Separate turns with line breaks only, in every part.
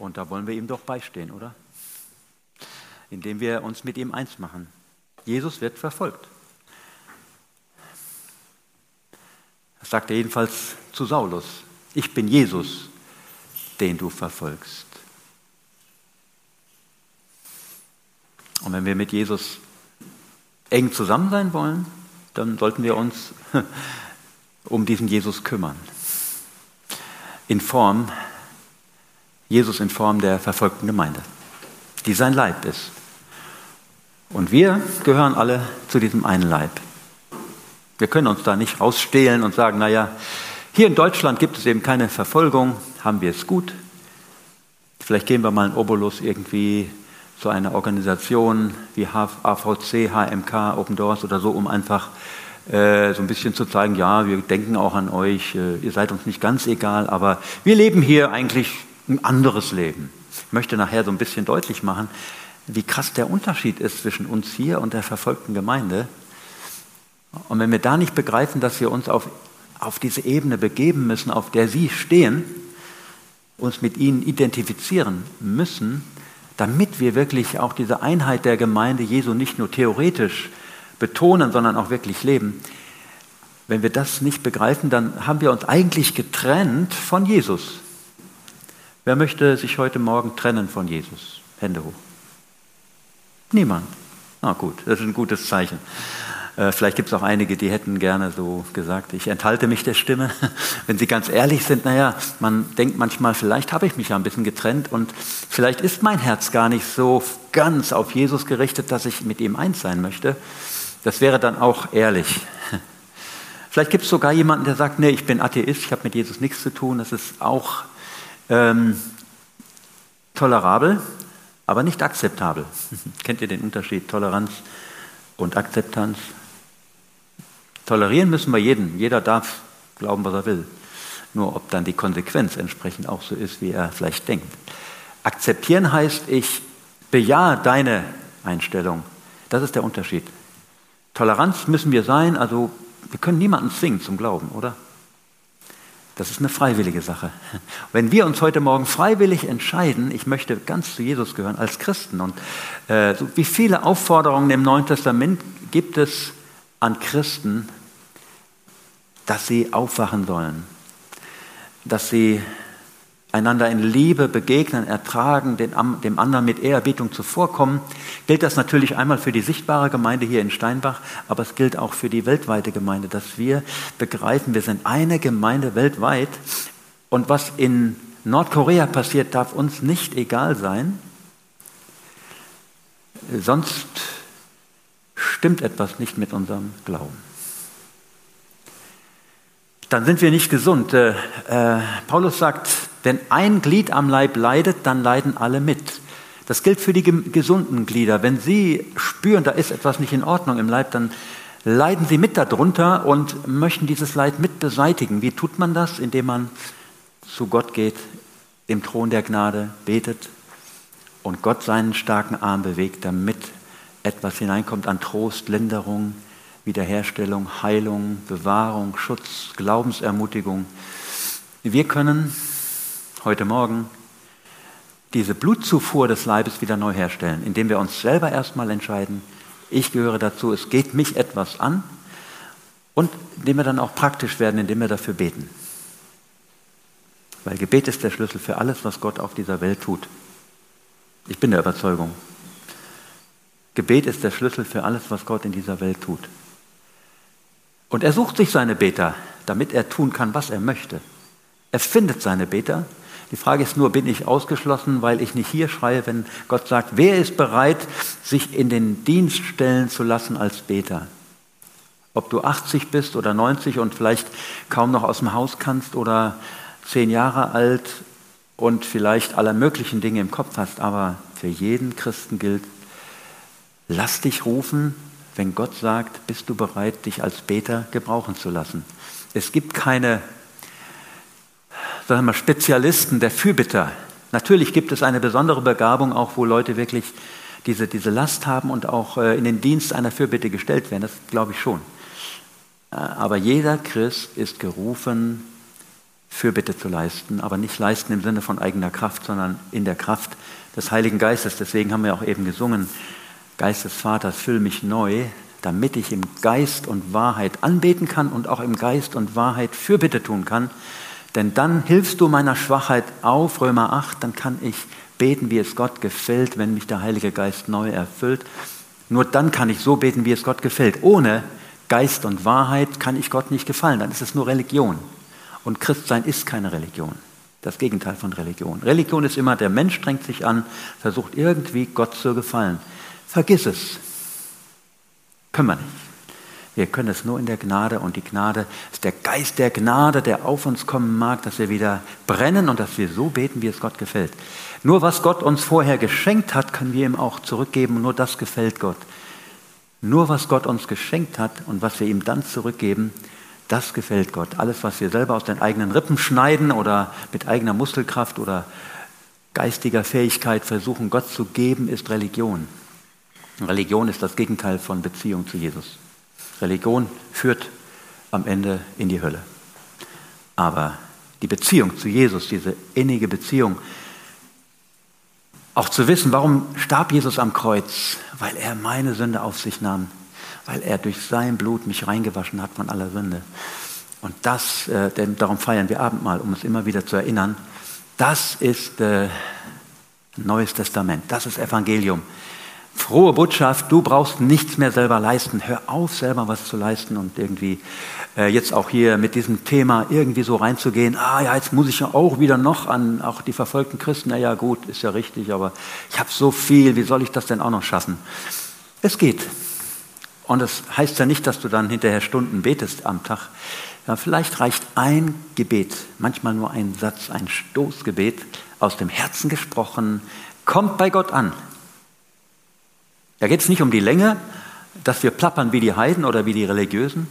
Und da wollen wir ihm doch beistehen, oder? Indem wir uns mit ihm eins machen. Jesus wird verfolgt. Das sagt er jedenfalls zu Saulus. Ich bin Jesus, den du verfolgst. Und wenn wir mit Jesus eng zusammen sein wollen, dann sollten wir uns um diesen Jesus kümmern. In Form, Jesus in Form der verfolgten Gemeinde, die sein Leib ist. Und wir gehören alle zu diesem einen Leib. Wir können uns da nicht rausstehlen und sagen, naja, hier in Deutschland gibt es eben keine Verfolgung, haben wir es gut. Vielleicht gehen wir mal in Obolus irgendwie zu einer Organisation wie AVC, HMK, Open Doors oder so, um einfach äh, so ein bisschen zu zeigen, ja, wir denken auch an euch, äh, ihr seid uns nicht ganz egal, aber wir leben hier eigentlich ein anderes Leben. Ich möchte nachher so ein bisschen deutlich machen, wie krass der Unterschied ist zwischen uns hier und der verfolgten Gemeinde. Und wenn wir da nicht begreifen, dass wir uns auf, auf diese Ebene begeben müssen, auf der Sie stehen, uns mit Ihnen identifizieren müssen, damit wir wirklich auch diese Einheit der Gemeinde Jesu nicht nur theoretisch betonen, sondern auch wirklich leben. Wenn wir das nicht begreifen, dann haben wir uns eigentlich getrennt von Jesus. Wer möchte sich heute Morgen trennen von Jesus? Hände hoch. Niemand. Na gut, das ist ein gutes Zeichen. Äh, vielleicht gibt es auch einige, die hätten gerne so gesagt, ich enthalte mich der Stimme. Wenn sie ganz ehrlich sind, naja, man denkt manchmal, vielleicht habe ich mich ja ein bisschen getrennt und vielleicht ist mein Herz gar nicht so ganz auf Jesus gerichtet, dass ich mit ihm eins sein möchte. Das wäre dann auch ehrlich. Vielleicht gibt es sogar jemanden, der sagt, nee, ich bin Atheist, ich habe mit Jesus nichts zu tun. Das ist auch ähm, tolerabel, aber nicht akzeptabel. Kennt ihr den Unterschied Toleranz und Akzeptanz? Tolerieren müssen wir jeden. Jeder darf glauben, was er will. Nur ob dann die Konsequenz entsprechend auch so ist, wie er vielleicht denkt. Akzeptieren heißt, ich bejahe deine Einstellung. Das ist der Unterschied. Toleranz müssen wir sein, also wir können niemanden zwingen zum Glauben, oder? Das ist eine freiwillige Sache. Wenn wir uns heute Morgen freiwillig entscheiden, ich möchte ganz zu Jesus gehören als Christen und äh, so wie viele Aufforderungen im Neuen Testament gibt es an Christen, dass sie aufwachen sollen, dass sie einander in Liebe begegnen, ertragen, dem anderen mit Ehrerbietung zuvorkommen, gilt das natürlich einmal für die sichtbare Gemeinde hier in Steinbach, aber es gilt auch für die weltweite Gemeinde, dass wir begreifen, wir sind eine Gemeinde weltweit. Und was in Nordkorea passiert, darf uns nicht egal sein, sonst stimmt etwas nicht mit unserem Glauben. Dann sind wir nicht gesund. Äh, äh, Paulus sagt, wenn ein Glied am Leib leidet, dann leiden alle mit. Das gilt für die gesunden Glieder. Wenn sie spüren, da ist etwas nicht in Ordnung im Leib, dann leiden sie mit darunter und möchten dieses Leid mit beseitigen. Wie tut man das? Indem man zu Gott geht, im Thron der Gnade betet und Gott seinen starken Arm bewegt, damit etwas hineinkommt an Trost, Linderung, Wiederherstellung, Heilung, Bewahrung, Schutz, Glaubensermutigung. Wir können heute Morgen diese Blutzufuhr des Leibes wieder neu herstellen, indem wir uns selber erstmal entscheiden, ich gehöre dazu, es geht mich etwas an und indem wir dann auch praktisch werden, indem wir dafür beten. Weil Gebet ist der Schlüssel für alles, was Gott auf dieser Welt tut. Ich bin der Überzeugung. Gebet ist der Schlüssel für alles, was Gott in dieser Welt tut. Und er sucht sich seine Beter, damit er tun kann, was er möchte. Er findet seine Beter. Die Frage ist nur, bin ich ausgeschlossen, weil ich nicht hier schreie, wenn Gott sagt, wer ist bereit, sich in den Dienst stellen zu lassen als Beter? Ob du 80 bist oder 90 und vielleicht kaum noch aus dem Haus kannst oder zehn Jahre alt und vielleicht aller möglichen Dinge im Kopf hast, aber für jeden Christen gilt, lass dich rufen, wenn Gott sagt, bist du bereit, dich als Beter gebrauchen zu lassen. Es gibt keine sagen wir, Spezialisten der Fürbitter. Natürlich gibt es eine besondere Begabung, auch wo Leute wirklich diese, diese Last haben und auch äh, in den Dienst einer Fürbitte gestellt werden. Das glaube ich schon. Äh, aber jeder Christ ist gerufen, Fürbitte zu leisten, aber nicht leisten im Sinne von eigener Kraft, sondern in der Kraft des Heiligen Geistes. Deswegen haben wir auch eben gesungen, Geist des Vaters, füll mich neu, damit ich im Geist und Wahrheit anbeten kann und auch im Geist und Wahrheit Fürbitte tun kann. Denn dann hilfst du meiner Schwachheit auf, Römer 8, dann kann ich beten, wie es Gott gefällt, wenn mich der Heilige Geist neu erfüllt. Nur dann kann ich so beten, wie es Gott gefällt. Ohne Geist und Wahrheit kann ich Gott nicht gefallen, dann ist es nur Religion. Und Christsein ist keine Religion. Das Gegenteil von Religion. Religion ist immer, der Mensch strengt sich an, versucht irgendwie Gott zu gefallen. Vergiss es. Können wir nicht. Wir können es nur in der Gnade und die Gnade ist der Geist der Gnade, der auf uns kommen mag, dass wir wieder brennen und dass wir so beten, wie es Gott gefällt. Nur was Gott uns vorher geschenkt hat, können wir ihm auch zurückgeben und nur das gefällt Gott. Nur was Gott uns geschenkt hat und was wir ihm dann zurückgeben, das gefällt Gott. Alles, was wir selber aus den eigenen Rippen schneiden oder mit eigener Muskelkraft oder geistiger Fähigkeit versuchen, Gott zu geben, ist Religion. Religion ist das Gegenteil von Beziehung zu Jesus. Religion führt am Ende in die Hölle. Aber die Beziehung zu Jesus, diese innige Beziehung, auch zu wissen, warum starb Jesus am Kreuz? Weil er meine Sünde auf sich nahm, weil er durch sein Blut mich reingewaschen hat von aller Sünde. Und das, äh, denn darum feiern wir Abendmahl, um es immer wieder zu erinnern, das ist äh, Neues Testament, das ist Evangelium. Frohe Botschaft, du brauchst nichts mehr selber leisten. Hör auf, selber was zu leisten und irgendwie äh, jetzt auch hier mit diesem Thema irgendwie so reinzugehen. Ah ja, jetzt muss ich ja auch wieder noch an auch die verfolgten Christen. Na ja, gut, ist ja richtig, aber ich habe so viel, wie soll ich das denn auch noch schaffen? Es geht. Und das heißt ja nicht, dass du dann hinterher Stunden betest am Tag. Ja, vielleicht reicht ein Gebet, manchmal nur ein Satz, ein Stoßgebet aus dem Herzen gesprochen, kommt bei Gott an. Da geht es nicht um die Länge, dass wir plappern wie die Heiden oder wie die Religiösen,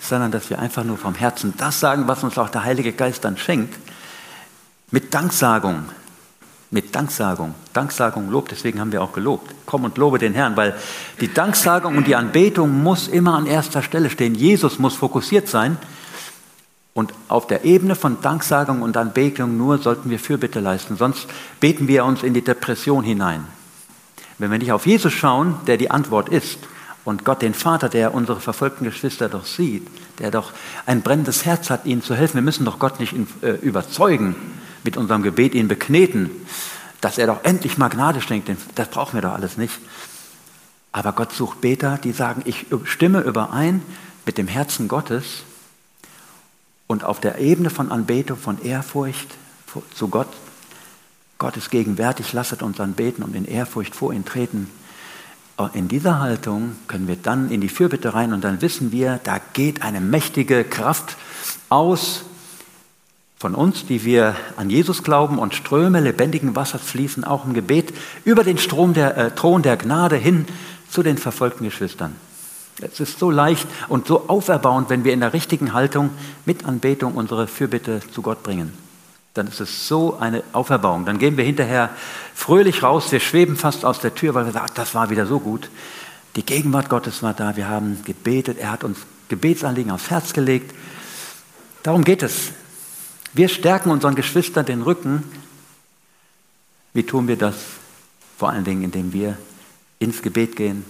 sondern dass wir einfach nur vom Herzen das sagen, was uns auch der Heilige Geist dann schenkt, mit Danksagung. Mit Danksagung. Danksagung lobt, deswegen haben wir auch gelobt. Komm und lobe den Herrn, weil die Danksagung und die Anbetung muss immer an erster Stelle stehen. Jesus muss fokussiert sein. Und auf der Ebene von Danksagung und Anbetung nur sollten wir Fürbitte leisten, sonst beten wir uns in die Depression hinein. Wenn wir nicht auf Jesus schauen, der die Antwort ist, und Gott den Vater, der unsere verfolgten Geschwister doch sieht, der doch ein brennendes Herz hat, ihnen zu helfen. Wir müssen doch Gott nicht äh, überzeugen, mit unserem Gebet ihn bekneten, dass er doch endlich mal Gnade schenkt. Das brauchen wir doch alles nicht. Aber Gott sucht Beter, die sagen, ich stimme überein mit dem Herzen Gottes und auf der Ebene von Anbetung, von Ehrfurcht zu Gott Gott ist gegenwärtig, lasset uns anbeten und in Ehrfurcht vor ihn treten. In dieser Haltung können wir dann in die Fürbitte rein und dann wissen wir, da geht eine mächtige Kraft aus von uns, die wir an Jesus glauben und Ströme lebendigen Wassers fließen auch im Gebet über den Strom der, äh, Thron der Gnade hin zu den verfolgten Geschwistern. Es ist so leicht und so auferbauend, wenn wir in der richtigen Haltung mit Anbetung unsere Fürbitte zu Gott bringen dann ist es so eine Auferbauung. Dann gehen wir hinterher fröhlich raus, wir schweben fast aus der Tür, weil wir sagen, das war wieder so gut. Die Gegenwart Gottes war da, wir haben gebetet, er hat uns Gebetsanliegen aufs Herz gelegt. Darum geht es. Wir stärken unseren Geschwistern den Rücken. Wie tun wir das? Vor allen Dingen, indem wir ins Gebet gehen.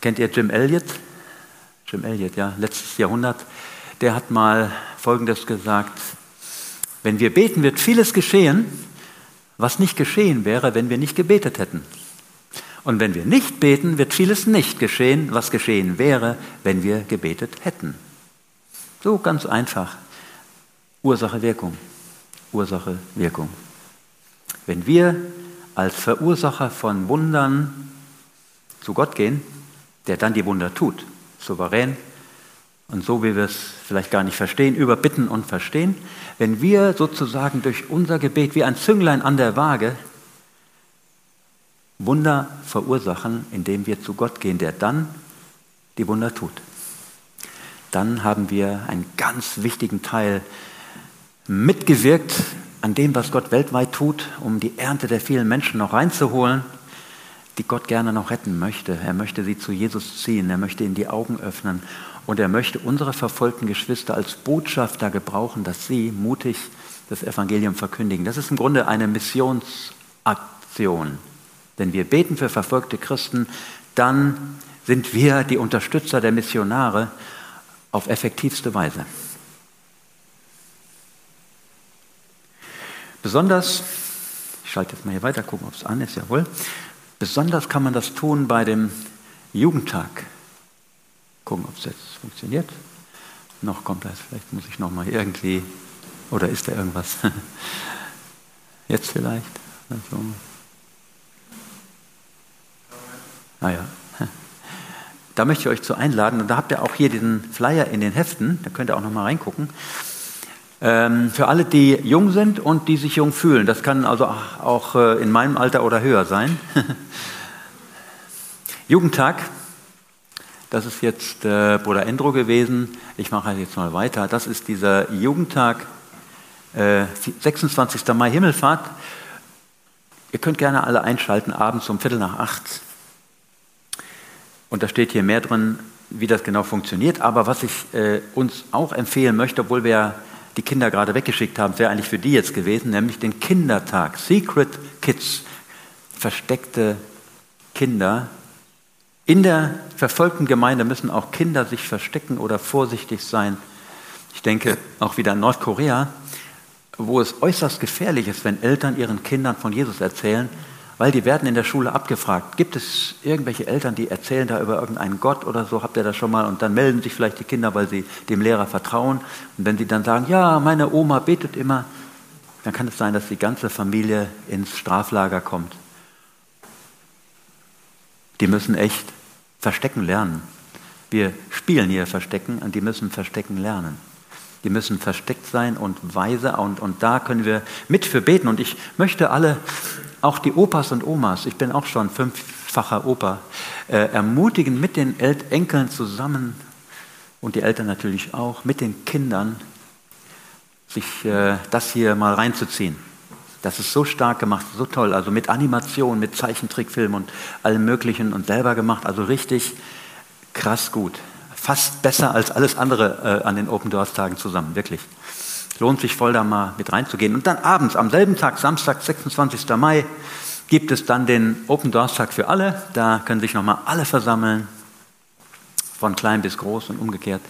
Kennt ihr Jim Elliot? Jim Elliot, ja, letztes Jahrhundert. Der hat mal Folgendes gesagt. Wenn wir beten, wird vieles geschehen, was nicht geschehen wäre, wenn wir nicht gebetet hätten. Und wenn wir nicht beten, wird vieles nicht geschehen, was geschehen wäre, wenn wir gebetet hätten. So ganz einfach. Ursache, Wirkung. Ursache, Wirkung. Wenn wir als Verursacher von Wundern zu Gott gehen, der dann die Wunder tut, souverän, und so wie wir es vielleicht gar nicht verstehen, überbitten und verstehen, wenn wir sozusagen durch unser Gebet wie ein Zünglein an der Waage Wunder verursachen, indem wir zu Gott gehen, der dann die Wunder tut. Dann haben wir einen ganz wichtigen Teil mitgewirkt an dem, was Gott weltweit tut, um die Ernte der vielen Menschen noch reinzuholen, die Gott gerne noch retten möchte. Er möchte sie zu Jesus ziehen, er möchte ihnen die Augen öffnen Und er möchte unsere verfolgten Geschwister als Botschafter gebrauchen, dass sie mutig das Evangelium verkündigen. Das ist im Grunde eine Missionsaktion. Wenn wir beten für verfolgte Christen, dann sind wir die Unterstützer der Missionare auf effektivste Weise. Besonders, ich schalte jetzt mal hier weiter, gucken, ob es an ist, jawohl. Besonders kann man das tun bei dem Jugendtag. Gucken, ob es jetzt funktioniert. Noch kommt das, vielleicht muss ich noch mal irgendwie, oder ist da irgendwas? Jetzt vielleicht? Also. Ah ja. Da möchte ich euch zu einladen. Und da habt ihr auch hier diesen Flyer in den Heften. Da könnt ihr auch noch mal reingucken. Ähm, für alle, die jung sind und die sich jung fühlen. Das kann also auch äh, in meinem Alter oder höher sein. Jugendtag, das ist jetzt äh, Bruder Endro gewesen. Ich mache jetzt mal weiter. Das ist dieser Jugendtag, äh, 26. Mai Himmelfahrt. Ihr könnt gerne alle einschalten, abends um Viertel nach acht. Und da steht hier mehr drin, wie das genau funktioniert. Aber was ich äh, uns auch empfehlen möchte, obwohl wir die Kinder gerade weggeschickt haben, wäre eigentlich für die jetzt gewesen, nämlich den Kindertag. Secret Kids, versteckte Kinder. In der verfolgten Gemeinde müssen auch Kinder sich verstecken oder vorsichtig sein. Ich denke auch wieder an Nordkorea, wo es äußerst gefährlich ist, wenn Eltern ihren Kindern von Jesus erzählen, weil die werden in der Schule abgefragt. Gibt es irgendwelche Eltern, die erzählen da über irgendeinen Gott oder so? Habt ihr das schon mal? Und dann melden sich vielleicht die Kinder, weil sie dem Lehrer vertrauen. Und wenn sie dann sagen, ja, meine Oma betet immer, dann kann es sein, dass die ganze Familie ins Straflager kommt. Die müssen echt verstecken lernen. Wir spielen hier Verstecken und die müssen Verstecken lernen. Die müssen versteckt sein und weise und, und da können wir mit für beten. Und ich möchte alle auch die Opas und Omas, ich bin auch schon fünffacher Opa, äh, ermutigen, mit den El Enkeln zusammen und die Eltern natürlich auch, mit den Kindern, sich äh, das hier mal reinzuziehen. Das ist so stark gemacht, so toll, also mit Animation, mit Zeichentrickfilm und allem Möglichen und selber gemacht, also richtig krass gut. Fast besser als alles andere äh, an den Open Doors Tagen zusammen, wirklich lohnt sich voll da mal mit reinzugehen. Und dann abends, am selben Tag, Samstag, 26. Mai, gibt es dann den Open Doors Tag für alle. Da können sich nochmal alle versammeln, von klein bis groß und umgekehrt.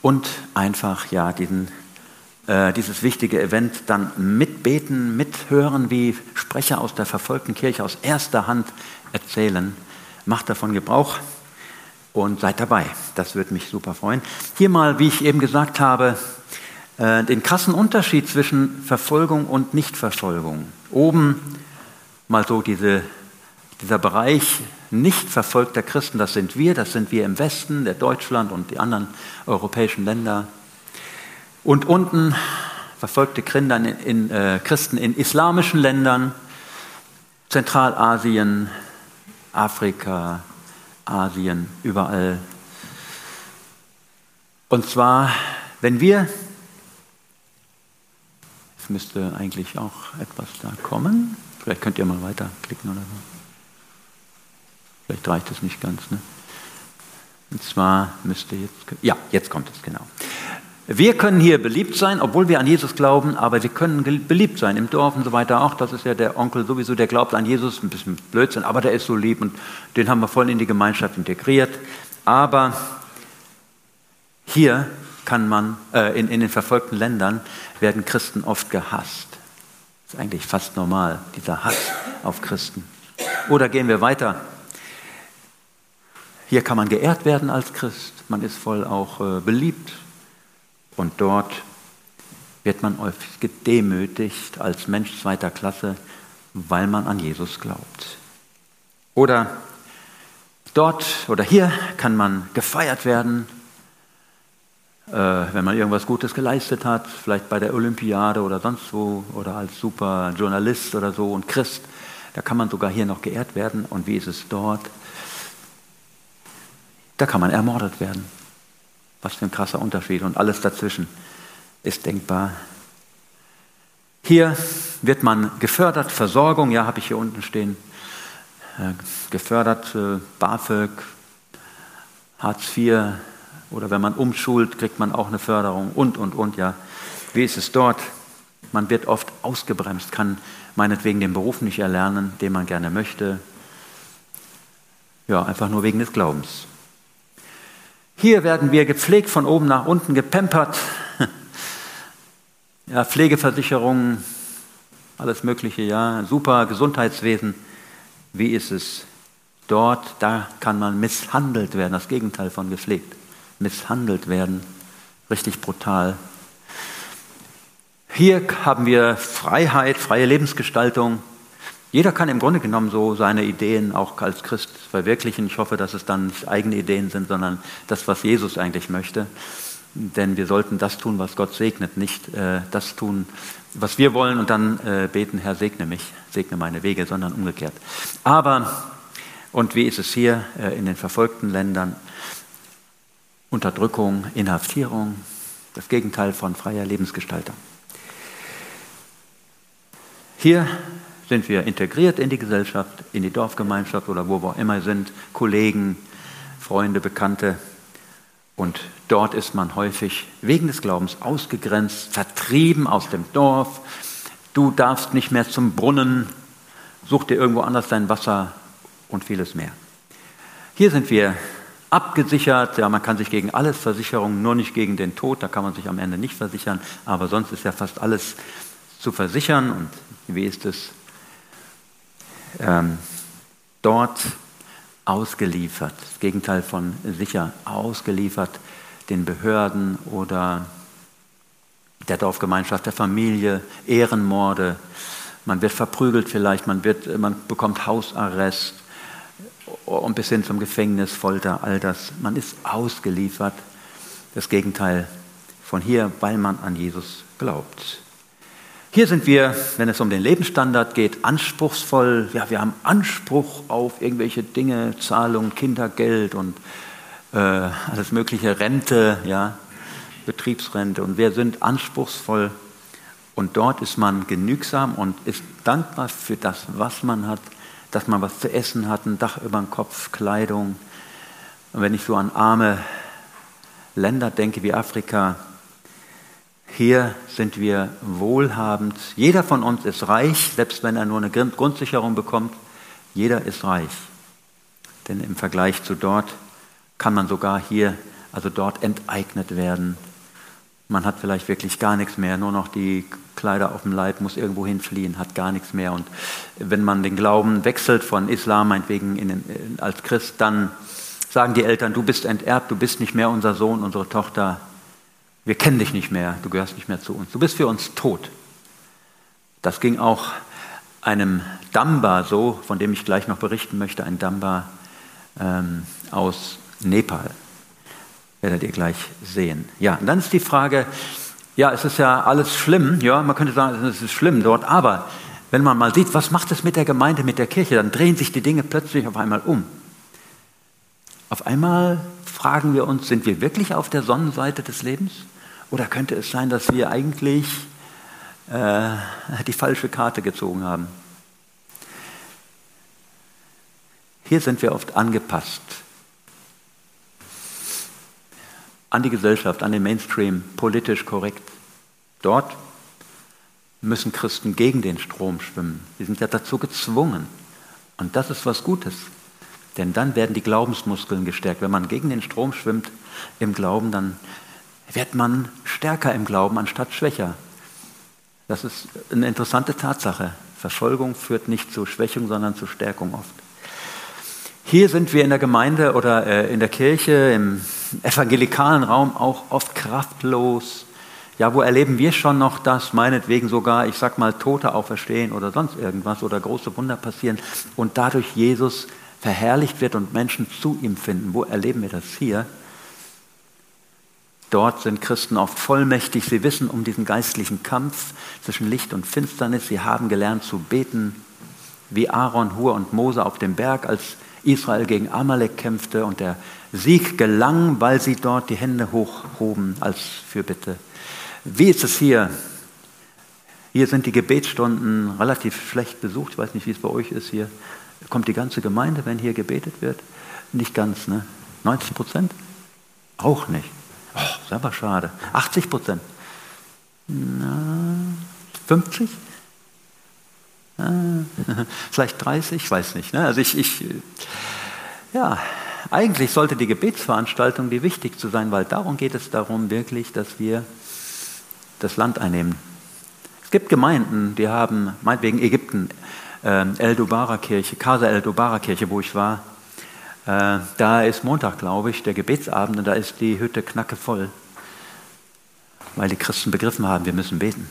Und einfach, ja, diesen, äh, dieses wichtige Event dann mitbeten, mithören, wie Sprecher aus der verfolgten Kirche aus erster Hand erzählen. Macht davon Gebrauch und seid dabei. Das würde mich super freuen. Hier mal, wie ich eben gesagt habe, äh, den krassen Unterschied zwischen Verfolgung und Nichtverfolgung. Oben mal so diese, dieser Bereich nicht verfolgter Christen, das sind wir, das sind wir im Westen, der Deutschland und die anderen europäischen Länder. Und unten verfolgte in, in, äh, Christen in islamischen Ländern, Zentralasien, Afrika, Asien, überall. Und zwar, wenn wir es müsste eigentlich auch etwas da kommen. Vielleicht könnt ihr mal weiterklicken oder so. Vielleicht reicht es nicht ganz. Ne? Und zwar müsste jetzt, ja, jetzt kommt es genau. Wir können hier beliebt sein, obwohl wir an Jesus glauben, aber wir können beliebt sein im Dorf und so weiter auch. Das ist ja der Onkel sowieso, der glaubt an Jesus, ein bisschen Blödsinn, aber der ist so lieb und den haben wir voll in die Gemeinschaft integriert. Aber hier kann man, äh, in, in den verfolgten Ländern werden Christen oft gehasst. Das ist eigentlich fast normal, dieser Hass auf Christen. Oder gehen wir weiter. Hier kann man geehrt werden als Christ, man ist voll auch äh, beliebt und dort wird man oft gedemütigt als Mensch zweiter Klasse, weil man an Jesus glaubt. Oder dort oder hier kann man gefeiert werden, äh, wenn man irgendwas Gutes geleistet hat, vielleicht bei der Olympiade oder sonst wo oder als super Journalist oder so und Christ, da kann man sogar hier noch geehrt werden. Und wie ist es dort? Da kann man ermordet werden. Was für ein krasser Unterschied. Und alles dazwischen ist denkbar. Hier wird man gefördert, Versorgung, ja, habe ich hier unten stehen, äh, gefördert, äh, BAföG, Hartz IV, Oder wenn man umschult, kriegt man auch eine Förderung und, und, und, ja. Wie ist es dort? Man wird oft ausgebremst, kann meinetwegen den Beruf nicht erlernen, den man gerne möchte. Ja, einfach nur wegen des Glaubens. Hier werden wir gepflegt von oben nach unten, gepempert. Ja, Pflegeversicherungen, alles Mögliche, ja, super Gesundheitswesen. Wie ist es dort? Da kann man misshandelt werden, das Gegenteil von gepflegt. Misshandelt werden, richtig brutal. Hier haben wir Freiheit, freie Lebensgestaltung. Jeder kann im Grunde genommen so seine Ideen auch als Christ verwirklichen. Ich hoffe, dass es dann nicht eigene Ideen sind, sondern das, was Jesus eigentlich möchte. Denn wir sollten das tun, was Gott segnet, nicht äh, das tun, was wir wollen und dann äh, beten, Herr, segne mich, segne meine Wege, sondern umgekehrt. Aber, und wie ist es hier äh, in den verfolgten Ländern? Unterdrückung, Inhaftierung, das Gegenteil von freier Lebensgestaltung. Hier sind wir integriert in die Gesellschaft, in die Dorfgemeinschaft oder wo wir immer sind, Kollegen, Freunde, Bekannte. Und dort ist man häufig wegen des Glaubens ausgegrenzt, vertrieben aus dem Dorf. Du darfst nicht mehr zum Brunnen, such dir irgendwo anders dein Wasser und vieles mehr. Hier sind wir abgesichert. Ja, man kann sich gegen alles versichern, nur nicht gegen den Tod. Da kann man sich am Ende nicht versichern. Aber sonst ist ja fast alles zu versichern. Und wie ist es ähm, dort ausgeliefert, das Gegenteil von sicher, ausgeliefert den Behörden oder der Dorfgemeinschaft, der Familie, Ehrenmorde, man wird verprügelt vielleicht, man, wird, man bekommt Hausarrest und bis hin zum Gefängnis, Folter, all das. Man ist ausgeliefert, das Gegenteil von hier, weil man an Jesus glaubt. Hier sind wir, wenn es um den Lebensstandard geht, anspruchsvoll. Ja, wir haben Anspruch auf irgendwelche Dinge, Zahlung, Kindergeld und äh, alles mögliche, Rente, ja, Betriebsrente. Und wir sind anspruchsvoll. Und dort ist man genügsam und ist dankbar für das, was man hat, dass man was zu essen hat, ein Dach über dem Kopf, Kleidung. Und wenn ich so an arme Länder denke wie Afrika, hier sind wir wohlhabend. Jeder von uns ist reich, selbst wenn er nur eine Grundsicherung bekommt. Jeder ist reich. Denn im Vergleich zu dort kann man sogar hier, also dort enteignet werden. Man hat vielleicht wirklich gar nichts mehr, nur noch die Kleider auf dem Leib, muss irgendwo hinfliehen, hat gar nichts mehr. Und wenn man den Glauben wechselt von Islam, meinetwegen den, als Christ, dann sagen die Eltern, du bist enterbt, du bist nicht mehr unser Sohn, unsere Tochter, wir kennen dich nicht mehr, du gehörst nicht mehr zu uns, du bist für uns tot. Das ging auch einem Damba so, von dem ich gleich noch berichten möchte, ein Damba ähm, aus Nepal. Werdet ihr gleich sehen. Ja, und dann ist die Frage, ja, es ist ja alles schlimm, ja, man könnte sagen, es ist schlimm dort, aber wenn man mal sieht, was macht es mit der Gemeinde, mit der Kirche, dann drehen sich die Dinge plötzlich auf einmal um. Auf einmal fragen wir uns, sind wir wirklich auf der Sonnenseite des Lebens? Oder könnte es sein, dass wir eigentlich äh, die falsche Karte gezogen haben? Hier sind wir oft angepasst an die Gesellschaft, an den Mainstream, politisch korrekt. Dort müssen Christen gegen den Strom schwimmen. Sie sind ja dazu gezwungen. Und das ist was Gutes. Denn dann werden die Glaubensmuskeln gestärkt. Wenn man gegen den Strom schwimmt im Glauben, dann wird man stärker im Glauben anstatt schwächer. Das ist eine interessante Tatsache. Verfolgung führt nicht zu Schwächung, sondern zu Stärkung oft. Hier sind wir in der Gemeinde oder äh, in der Kirche, im evangelikalen Raum auch oft kraftlos. Ja, wo erleben wir schon noch das, meinetwegen sogar, ich sag mal, Tote auferstehen oder sonst irgendwas oder große Wunder passieren und dadurch Jesus verherrlicht wird und Menschen zu ihm finden. Wo erleben wir das hier? Dort sind Christen oft vollmächtig. Sie wissen um diesen geistlichen Kampf zwischen Licht und Finsternis. Sie haben gelernt zu beten, wie Aaron, Hur und Mose auf dem Berg, als Israel gegen Amalek kämpfte und der Sieg gelang, weil sie dort die Hände hochhoben als Fürbitte. Wie ist es hier? Hier sind die Gebetsstunden relativ schlecht besucht. Ich weiß nicht, wie es bei euch ist hier. Kommt die ganze Gemeinde, wenn hier gebetet wird? Nicht ganz, ne? 90 Prozent? Auch nicht. Oh, ist aber schade. 80 Prozent. 50? Vielleicht 30, ich weiß nicht. Ne? Also ich, ich, ja, eigentlich sollte die Gebetsveranstaltung die wichtigste sein, weil darum geht es darum wirklich, dass wir das Land einnehmen. Es gibt Gemeinden, die haben, meinetwegen Ägypten, äh, El-Dubara-Kirche, Casa El-Dubara-Kirche, wo ich war. Äh, da ist Montag, glaube ich, der Gebetsabend und da ist die Hütte knackevoll, weil die Christen begriffen haben, wir müssen beten.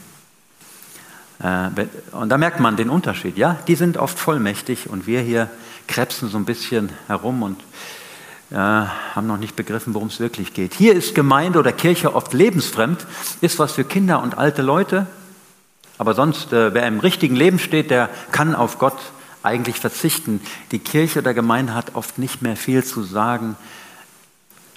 Äh, und da merkt man den Unterschied. Ja, die sind oft vollmächtig und wir hier krebsen so ein bisschen herum und äh, haben noch nicht begriffen, worum es wirklich geht. Hier ist Gemeinde oder Kirche oft lebensfremd, ist was für Kinder und alte Leute. Aber sonst, äh, wer im richtigen Leben steht, der kann auf Gott eigentlich verzichten. Die Kirche oder Gemeinde hat oft nicht mehr viel zu sagen,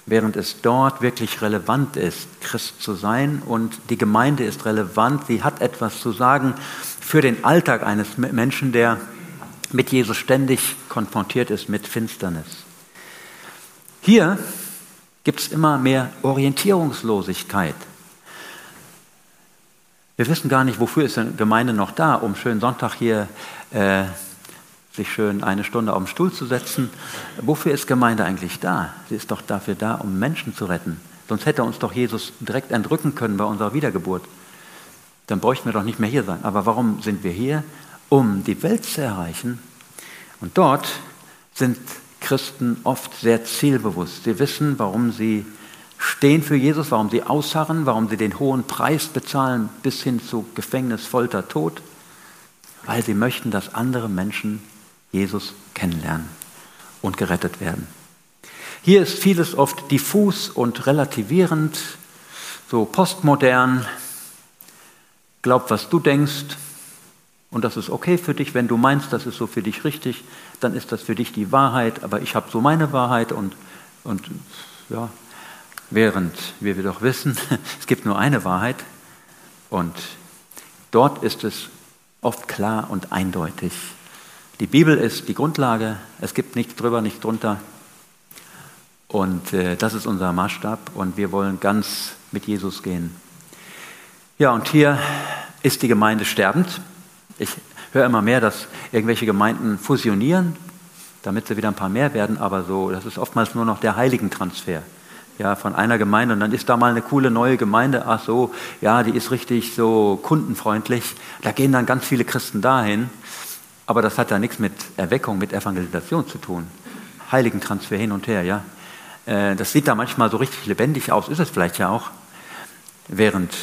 während es dort wirklich relevant ist, Christ zu sein. Und die Gemeinde ist relevant, sie hat etwas zu sagen für den Alltag eines Menschen, der mit Jesus ständig konfrontiert ist mit Finsternis. Hier gibt es immer mehr Orientierungslosigkeit. Wir wissen gar nicht, wofür ist eine Gemeinde noch da, um schönen Sonntag hier äh, sich schön eine Stunde auf den Stuhl zu setzen. Wofür ist Gemeinde eigentlich da? Sie ist doch dafür da, um Menschen zu retten. Sonst hätte uns doch Jesus direkt entrücken können bei unserer Wiedergeburt. Dann bräuchten wir doch nicht mehr hier sein. Aber warum sind wir hier? Um die Welt zu erreichen. Und dort sind Christen oft sehr zielbewusst. Sie wissen, warum sie stehen für Jesus, warum sie ausharren, warum sie den hohen Preis bezahlen bis hin zu Gefängnis, Folter, Tod, weil sie möchten, dass andere Menschen Jesus kennenlernen und gerettet werden. Hier ist vieles oft diffus und relativierend, so postmodern. Glaub, was du denkst, und das ist okay für dich, wenn du meinst, das ist so für dich richtig, dann ist das für dich die Wahrheit, aber ich habe so meine Wahrheit und, und ja, während wir doch wissen, es gibt nur eine Wahrheit und dort ist es oft klar und eindeutig. Die Bibel ist die Grundlage, es gibt nichts drüber, nichts drunter. Und äh, das ist unser Maßstab und wir wollen ganz mit Jesus gehen. Ja, und hier ist die Gemeinde sterbend. Ich höre immer mehr, dass irgendwelche Gemeinden fusionieren, damit sie wieder ein paar mehr werden, aber so, das ist oftmals nur noch der Heiligentransfer. Ja, von einer Gemeinde und dann ist da mal eine coole neue Gemeinde, ach so, ja, die ist richtig so kundenfreundlich. Da gehen dann ganz viele Christen dahin aber das hat ja nichts mit Erweckung, mit Evangelisation zu tun. Heiligentransfer hin und her, ja. Äh, das sieht da manchmal so richtig lebendig aus, ist es vielleicht ja auch. Während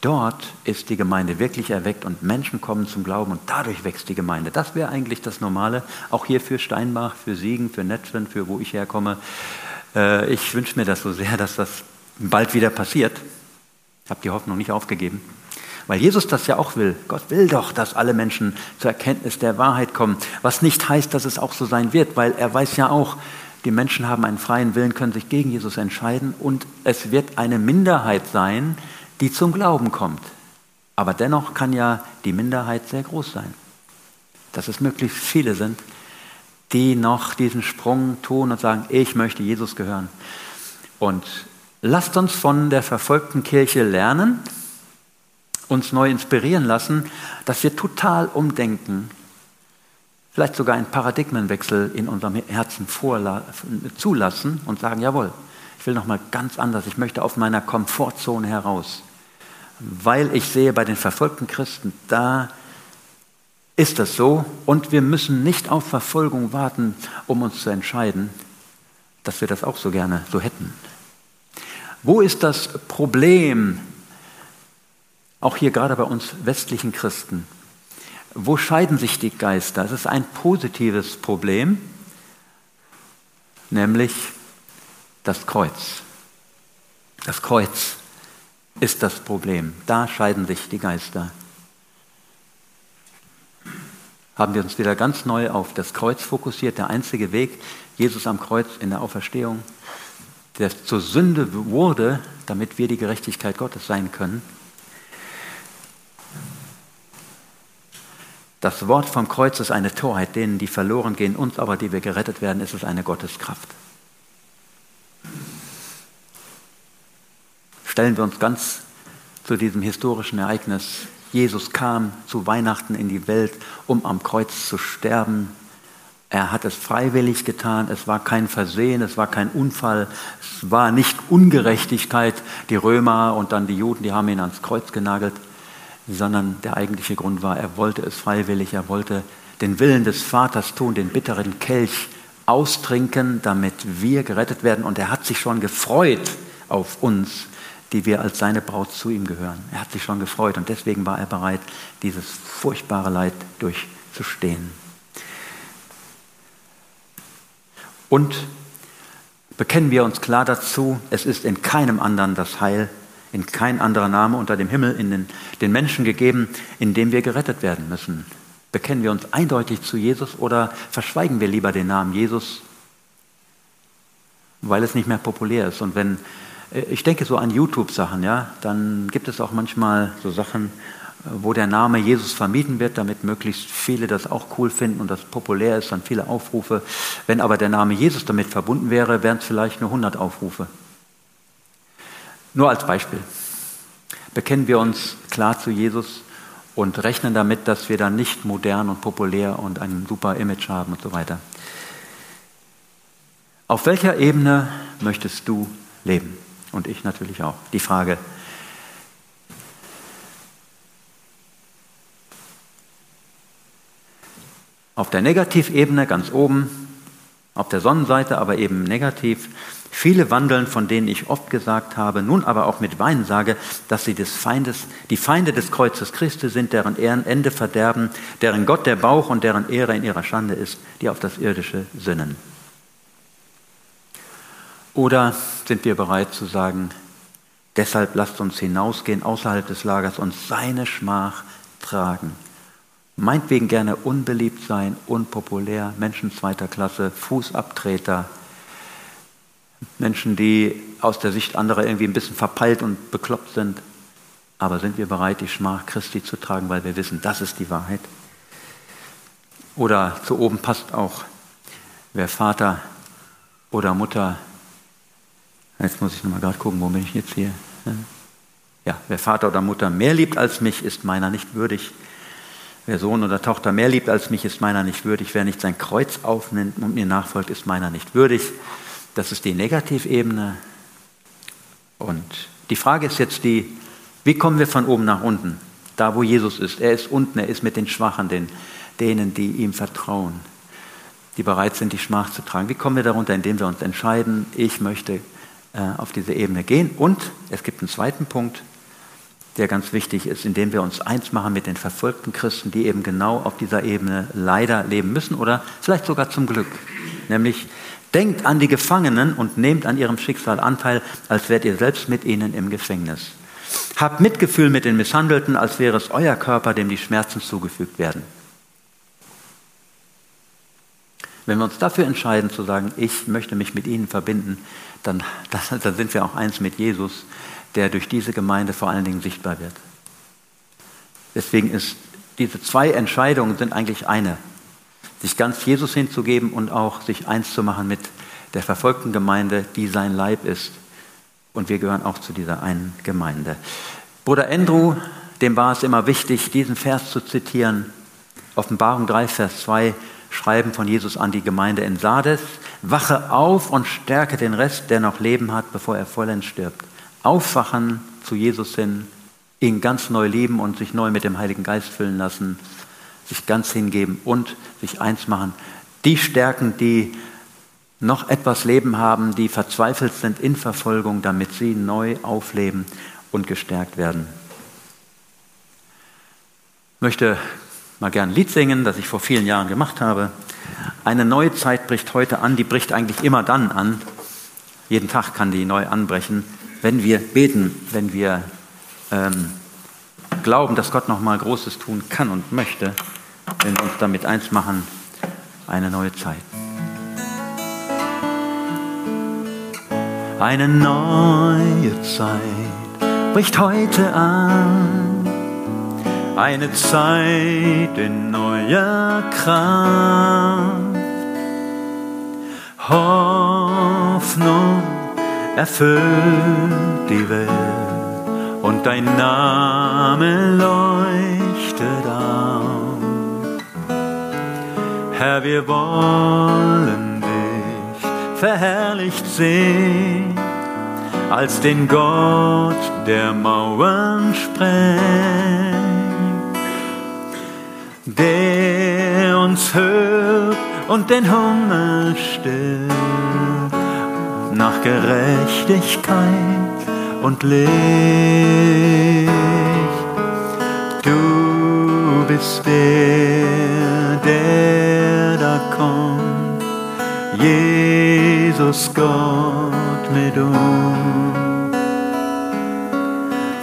dort ist die Gemeinde wirklich erweckt und Menschen kommen zum Glauben und dadurch wächst die Gemeinde. Das wäre eigentlich das Normale, auch hier für Steinbach, für Siegen, für Netwen, für wo ich herkomme. Äh, ich wünsche mir das so sehr, dass das bald wieder passiert. Ich habe die Hoffnung nicht aufgegeben. Weil Jesus das ja auch will. Gott will doch, dass alle Menschen zur Erkenntnis der Wahrheit kommen. Was nicht heißt, dass es auch so sein wird, weil er weiß ja auch, die Menschen haben einen freien Willen, können sich gegen Jesus entscheiden und es wird eine Minderheit sein, die zum Glauben kommt. Aber dennoch kann ja die Minderheit sehr groß sein. Dass es möglichst viele sind, die noch diesen Sprung tun und sagen, ich möchte Jesus gehören. Und lasst uns von der verfolgten Kirche lernen, uns neu inspirieren lassen, dass wir total umdenken, vielleicht sogar einen Paradigmenwechsel in unserem Herzen zulassen und sagen, jawohl, ich will noch mal ganz anders, ich möchte auf meiner Komfortzone heraus, weil ich sehe bei den verfolgten Christen, da ist das so und wir müssen nicht auf Verfolgung warten, um uns zu entscheiden, dass wir das auch so gerne so hätten. Wo ist das Problem auch hier gerade bei uns westlichen Christen. Wo scheiden sich die Geister? Es ist ein positives Problem, nämlich das Kreuz. Das Kreuz ist das Problem. Da scheiden sich die Geister. Haben wir uns wieder ganz neu auf das Kreuz fokussiert, der einzige Weg, Jesus am Kreuz in der Auferstehung, der zur Sünde wurde, damit wir die Gerechtigkeit Gottes sein können. Das Wort vom Kreuz ist eine Torheit, denen, die verloren gehen, uns aber, die wir gerettet werden, ist es eine Gotteskraft. stellen wir uns ganz zu diesem historischen Ereignis. Jesus kam zu Weihnachten in die Welt, um am Kreuz zu sterben. Er hat es freiwillig getan, es war kein Versehen, es war kein Unfall, es war nicht Ungerechtigkeit, die Römer und dann die Juden, die haben ihn ans Kreuz genagelt, sondern der eigentliche Grund war, er wollte es freiwillig, er wollte den Willen des Vaters tun, den bitteren Kelch austrinken, damit wir gerettet werden. Und er hat sich schon gefreut auf uns, die wir als seine Braut zu ihm gehören. Er hat sich schon gefreut und deswegen war er bereit, dieses furchtbare Leid durchzustehen. Und bekennen wir uns klar dazu, es ist in keinem anderen das Heil, in kein anderer Name unter dem Himmel in den, den Menschen gegeben, in dem wir gerettet werden müssen. Bekennen wir uns eindeutig zu Jesus oder verschweigen wir lieber den Namen Jesus, weil es nicht mehr populär ist? Und wenn, äh, ich denke so an YouTube-Sachen, ja, dann gibt es auch manchmal so Sachen, wo der Name Jesus vermieden wird, damit möglichst viele das auch cool finden und das populär ist, dann viele Aufrufe. Wenn aber der Name Jesus damit verbunden wäre, wären es vielleicht nur 100 Aufrufe. Nur als Beispiel. Bekennen wir uns klar zu Jesus und rechnen damit, dass wir dann nicht modern und populär und ein super Image haben und so weiter. Auf welcher Ebene möchtest du leben? Und ich natürlich auch. Die Frage, Auf der Negativebene ganz oben, auf der Sonnenseite aber eben negativ. Viele wandeln, von denen ich oft gesagt habe, nun aber auch mit Weinen sage, dass sie des Feindes, die Feinde des Kreuzes Christi sind, deren Ende verderben, deren Gott der Bauch und deren Ehre in ihrer Schande ist, die auf das Irdische sinnen. Oder sind wir bereit zu sagen, deshalb lasst uns hinausgehen außerhalb des Lagers und seine Schmach tragen meinetwegen gerne unbeliebt sein, unpopulär, Menschen zweiter Klasse, Fußabtreter, Menschen, die aus der Sicht anderer irgendwie ein bisschen verpeilt und bekloppt sind. Aber sind wir bereit, die Schmach Christi zu tragen, weil wir wissen, das ist die Wahrheit? Oder zu oben passt auch, wer Vater oder Mutter, jetzt muss ich nochmal gerade gucken, wo bin ich jetzt hier? Ja, wer Vater oder Mutter mehr liebt als mich, ist meiner nicht würdig. Wer Sohn oder Tochter mehr liebt als mich, ist meiner nicht würdig. Wer nicht sein Kreuz aufnimmt und mir nachfolgt, ist meiner nicht würdig. Das ist die Negativebene. Und die Frage ist jetzt die, wie kommen wir von oben nach unten? Da, wo Jesus ist. Er ist unten, er ist mit den Schwachen, den, denen, die ihm vertrauen, die bereit sind, die Schmach zu tragen. Wie kommen wir darunter? Indem wir uns entscheiden, ich möchte äh, auf diese Ebene gehen. Und es gibt einen zweiten Punkt, der ganz wichtig ist, indem wir uns eins machen mit den verfolgten Christen, die eben genau auf dieser Ebene leider leben müssen oder vielleicht sogar zum Glück. Nämlich denkt an die Gefangenen und nehmt an ihrem Schicksal Anteil, als wärt ihr selbst mit ihnen im Gefängnis. Habt Mitgefühl mit den Misshandelten, als wäre es euer Körper, dem die Schmerzen zugefügt werden. Wenn wir uns dafür entscheiden zu sagen, ich möchte mich mit ihnen verbinden, dann, dann, sind wir auch eins mit Jesus der durch diese Gemeinde vor allen Dingen sichtbar wird. Deswegen ist diese zwei Entscheidungen sind eigentlich eine. Sich ganz Jesus hinzugeben und auch sich eins zu machen mit der verfolgten Gemeinde, die sein Leib ist. Und wir gehören auch zu dieser einen Gemeinde. Bruder Andrew, dem war es immer wichtig, diesen Vers zu zitieren. Offenbarung 3, Vers 2, Schreiben von Jesus an die Gemeinde in Sardes. Wache auf und stärke den Rest, der noch Leben hat, bevor er vollends stirbt aufwachen zu Jesus hin, ihn ganz neu lieben und sich neu mit dem Heiligen Geist füllen lassen, sich ganz hingeben und sich eins machen. Die stärken, die noch etwas Leben haben, die verzweifelt sind in Verfolgung, damit sie neu aufleben und gestärkt werden. Ich möchte mal gern ein Lied singen, das ich vor vielen Jahren gemacht habe. Eine neue Zeit bricht heute an, die bricht eigentlich immer dann an. Jeden Tag kann die neu anbrechen, wenn wir beten, wenn wir ähm, glauben, dass Gott noch mal Großes tun kann und möchte, wenn wir uns damit eins machen, eine neue Zeit. Eine neue Zeit bricht heute an, eine Zeit in neuer Kraft, Hoffnung erfüllt die Welt. und dein Name leuchtet auf. Herr, wir wollen dich verherrlicht sehen als den Gott, der Mauern sprengt, der uns hört und den Hunger stillt nach Gerechtigkeit und Licht. Du bist der, der da kommt, Jesus Gott mit uns.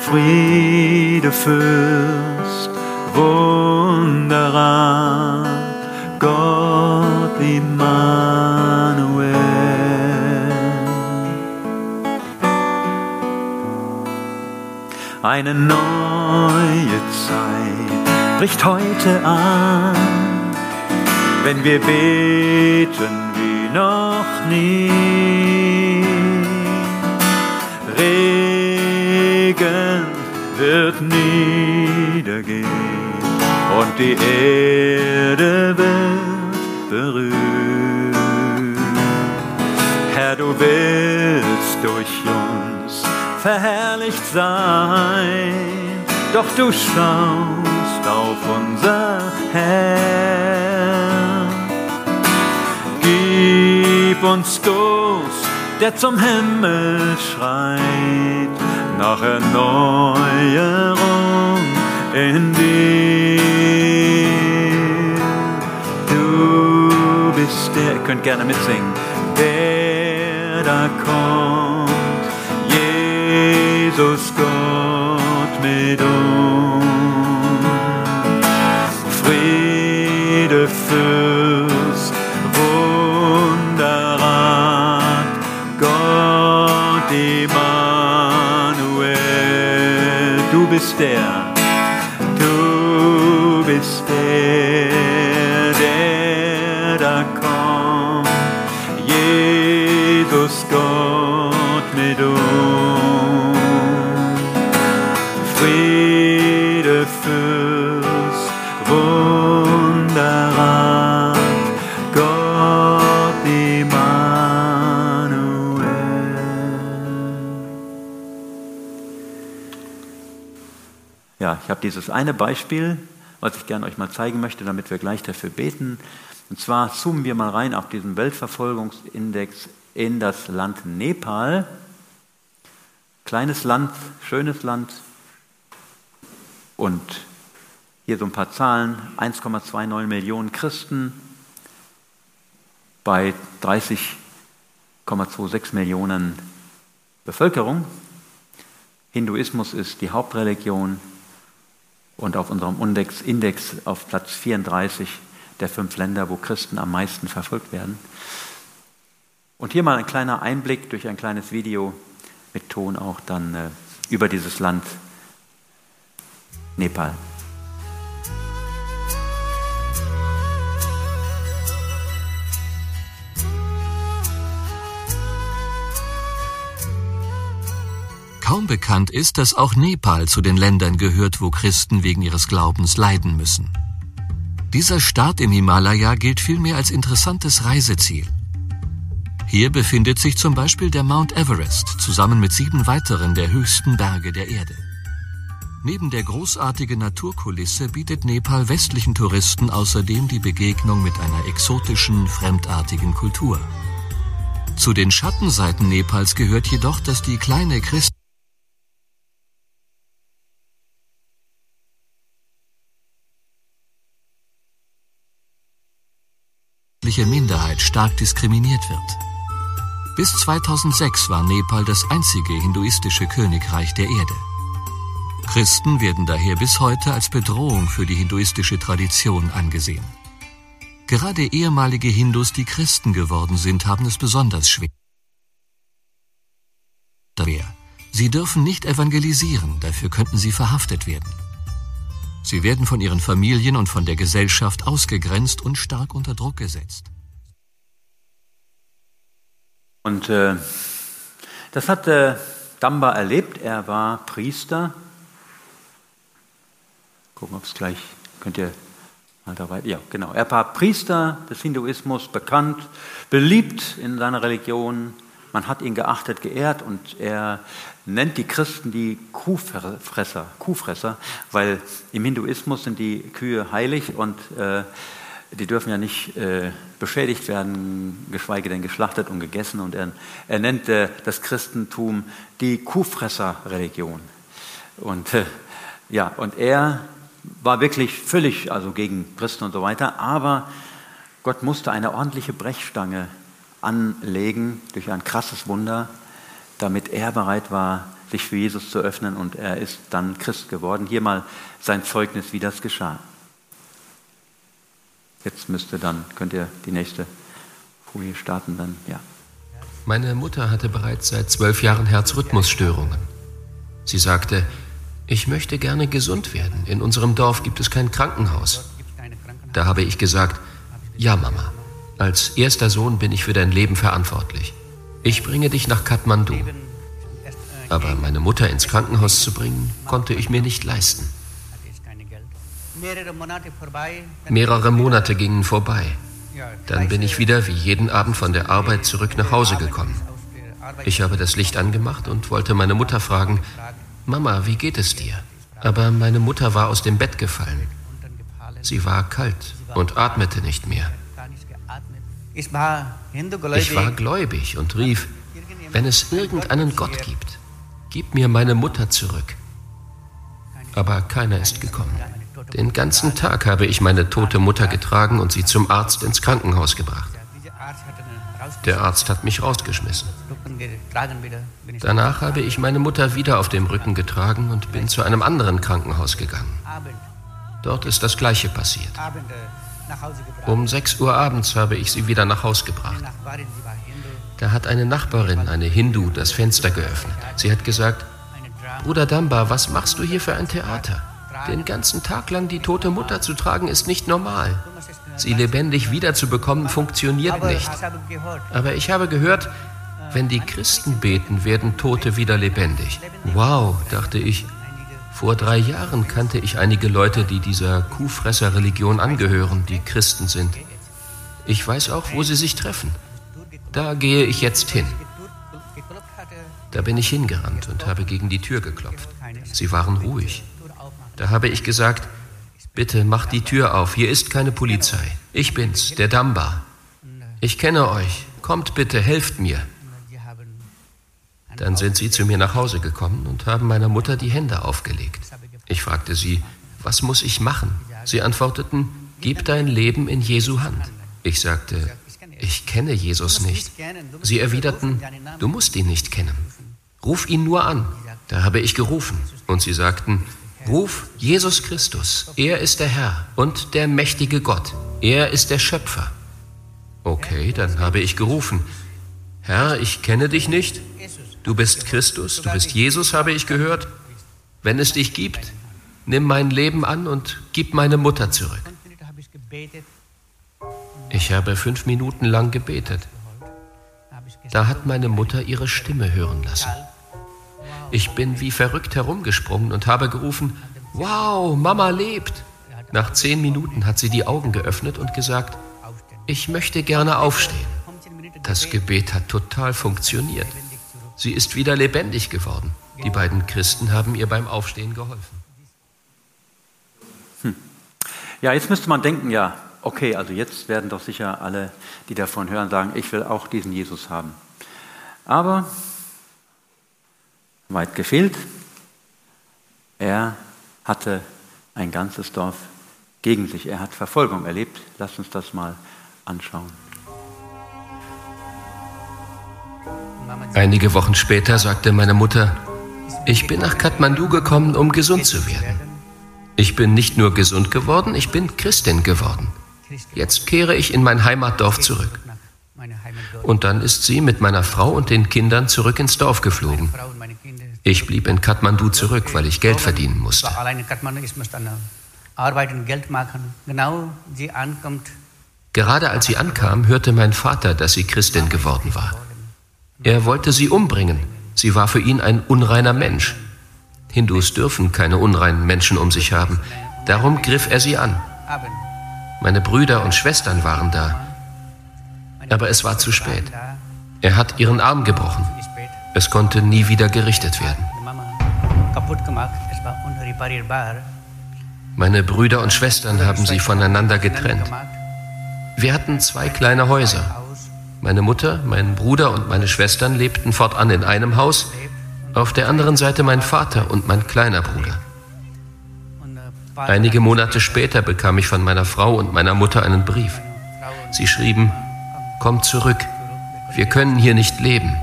Friede, Fürst, Wunderer, Gott Immanuel. Eine neue Zeit bricht heute an, wenn wir beten wie noch nie. Regen wird niedergehen und die Erde wird berührt. Herr, du willst verherrlicht sein, doch du schaust auf unser Herr. Gib uns Durst, der zum Himmel schreit, nach Erneuerung in dir. Du bist der, ihr könnt gerne mitsingen, der da kommt, Jesus Gott mit uns. Friede, Fürst, Wunderrat, Gott Immanuel. Du bist der, ich habe dieses eine Beispiel, was ich gerne euch mal zeigen möchte, damit wir gleich dafür beten. Und zwar zoomen wir mal rein auf diesen Weltverfolgungsindex in das Land Nepal. Kleines Land, schönes Land. Und hier so ein paar Zahlen. 1,29 Millionen Christen bei 30,26 Millionen Bevölkerung. Hinduismus ist die Hauptreligion und auf unserem Index, Index auf Platz 34 der fünf Länder, wo Christen am meisten verfolgt werden. Und hier mal ein kleiner Einblick durch ein kleines Video mit Ton auch dann äh, über dieses Land Nepal.
Kaum bekannt ist, dass auch Nepal zu den Ländern gehört, wo Christen wegen ihres Glaubens leiden müssen. Dieser Staat im Himalaya gilt vielmehr als interessantes Reiseziel. Hier befindet sich zum Beispiel der Mount Everest zusammen mit sieben weiteren der höchsten Berge der Erde. Neben der großartigen Naturkulisse bietet Nepal westlichen Touristen außerdem die Begegnung mit einer exotischen, fremdartigen Kultur. Zu den Schattenseiten Nepals gehört jedoch, dass die kleine Christ christliche Minderheit stark diskriminiert wird. Bis 2006 war Nepal das einzige hinduistische Königreich der Erde. Christen werden daher bis heute als Bedrohung für die hinduistische Tradition angesehen. Gerade ehemalige Hindus, die Christen geworden sind, haben es besonders schwer. Sie dürfen nicht evangelisieren, dafür könnten sie verhaftet werden. Sie werden von ihren Familien und von der Gesellschaft ausgegrenzt und stark unter Druck gesetzt.
Und äh, das hat äh, Damba erlebt. Er war Priester. Gucken, ob es gleich, könnt ihr mal da weiter. Ja, genau. Er war Priester des Hinduismus, bekannt, beliebt in seiner Religion. Man hat ihn geachtet, geehrt und er nennt die Christen die Kuhfresser, Kuhfresser, weil im Hinduismus sind die Kühe heilig und äh, die dürfen ja nicht äh, beschädigt werden, geschweige denn geschlachtet und gegessen. Und er, er nennt äh, das Christentum die Kuhfresser-Religion. Und äh, ja, und er war wirklich völlig also gegen Christen und so weiter, aber Gott musste eine ordentliche Brechstange anlegen durch ein krasses Wunder, damit er bereit war, sich für Jesus zu öffnen und er ist dann Christ geworden. Hier mal sein Zeugnis, wie das geschah. Jetzt müsste dann, könnt ihr die nächste Folie starten, dann, ja.
Meine Mutter hatte bereits seit zwölf Jahren Herzrhythmusstörungen. Sie sagte, ich möchte gerne gesund werden. In unserem Dorf gibt es kein Krankenhaus. Da habe ich gesagt, ja Mama, als erster Sohn bin ich für dein Leben verantwortlich. Ich bringe dich nach Kathmandu. Aber meine Mutter ins Krankenhaus zu bringen, konnte ich mir nicht leisten. Mehrere Monate gingen vorbei. Dann bin ich wieder wie jeden Abend von der Arbeit zurück nach Hause gekommen. Ich habe das Licht angemacht und wollte meine Mutter fragen, Mama, wie geht es dir? Aber meine Mutter war aus dem Bett gefallen. Sie war kalt und atmete nicht mehr. Ich war gläubig und rief, wenn es irgendeinen Gott gibt, gib mir meine Mutter zurück. Aber keiner ist gekommen. Den ganzen Tag habe ich meine tote Mutter getragen und sie zum Arzt ins Krankenhaus gebracht. Der Arzt hat mich rausgeschmissen. Danach habe ich meine Mutter wieder auf dem Rücken getragen und bin zu einem anderen Krankenhaus gegangen. Dort ist das Gleiche passiert. Um 6 Uhr abends habe ich sie wieder nach Haus gebracht. Da hat eine Nachbarin, eine Hindu, das Fenster geöffnet. Sie hat gesagt, Bruder Damba, was machst du hier für ein Theater? Den ganzen Tag lang die tote Mutter zu tragen, ist nicht normal. Sie lebendig wiederzubekommen, funktioniert nicht. Aber ich habe gehört, wenn die Christen beten, werden Tote wieder lebendig. Wow, dachte ich. Vor drei Jahren kannte ich einige Leute, die dieser Kuhfresser-Religion angehören, die Christen sind. Ich weiß auch, wo sie sich treffen. Da gehe ich jetzt hin. Da bin ich hingerannt und habe gegen die Tür geklopft. Sie waren ruhig. Da habe ich gesagt, bitte macht die Tür auf, hier ist keine Polizei. Ich bin's, der Damba. Ich kenne euch, kommt bitte, helft mir. Dann sind sie zu mir nach Hause gekommen und haben meiner Mutter die Hände aufgelegt. Ich fragte sie, was muss ich machen? Sie antworteten, gib dein Leben in Jesu Hand. Ich sagte, ich kenne Jesus nicht. Sie erwiderten, du musst ihn nicht kennen. Ruf ihn nur an. Da habe ich gerufen und sie sagten, Ruf Jesus Christus. Er ist der Herr und der mächtige Gott. Er ist der Schöpfer. Okay, dann habe ich gerufen. Herr, ich kenne dich nicht. Du bist Christus, du bist Jesus, habe ich gehört. Wenn es dich gibt, nimm mein Leben an und gib meine Mutter zurück. Ich habe fünf Minuten lang gebetet. Da hat meine Mutter ihre Stimme hören lassen. Ich bin wie verrückt herumgesprungen und habe gerufen, Wow, Mama lebt. Nach zehn Minuten hat sie die Augen geöffnet und gesagt, ich möchte gerne aufstehen. Das Gebet hat total funktioniert. Sie ist wieder lebendig geworden. Die beiden Christen haben ihr beim Aufstehen geholfen.
Hm. Ja, jetzt müsste man denken, ja, okay, also jetzt werden doch sicher alle, die davon hören, sagen, ich will auch diesen Jesus haben. Aber weit gefehlt. Er hatte ein ganzes Dorf gegen sich. Er hat Verfolgung erlebt. Lasst uns das mal anschauen.
Einige Wochen später sagte meine Mutter, ich bin nach Kathmandu gekommen, um gesund zu werden. Ich bin nicht nur gesund geworden, ich bin Christin geworden. Jetzt kehre ich in mein Heimatdorf zurück. Und dann ist sie mit meiner Frau und den Kindern zurück ins Dorf geflogen. Ich blieb in Kathmandu zurück, weil ich Geld verdienen musste. Gerade als sie ankam, hörte mein Vater, dass sie Christin geworden war. Er wollte sie umbringen, Sie war für ihn ein unreiner Mensch. Hindus dürfen keine unreinen Menschen um sich haben. Darum griff er sie an. Meine Brüder und Schwestern waren da. Aber es war zu spät. Er hat ihren Arm gebrochen. Es konnte nie wieder gerichtet werden. Meine Brüder und Schwestern haben sie voneinander getrennt. Wir hatten zwei kleine Häuser. Meine Mutter, mein Bruder und meine Schwestern lebten fortan in einem Haus, auf der anderen Seite mein Vater und mein kleiner Bruder. Einige Monate später bekam ich von meiner Frau und meiner Mutter einen Brief. Sie schrieben, komm zurück, wir können hier nicht leben.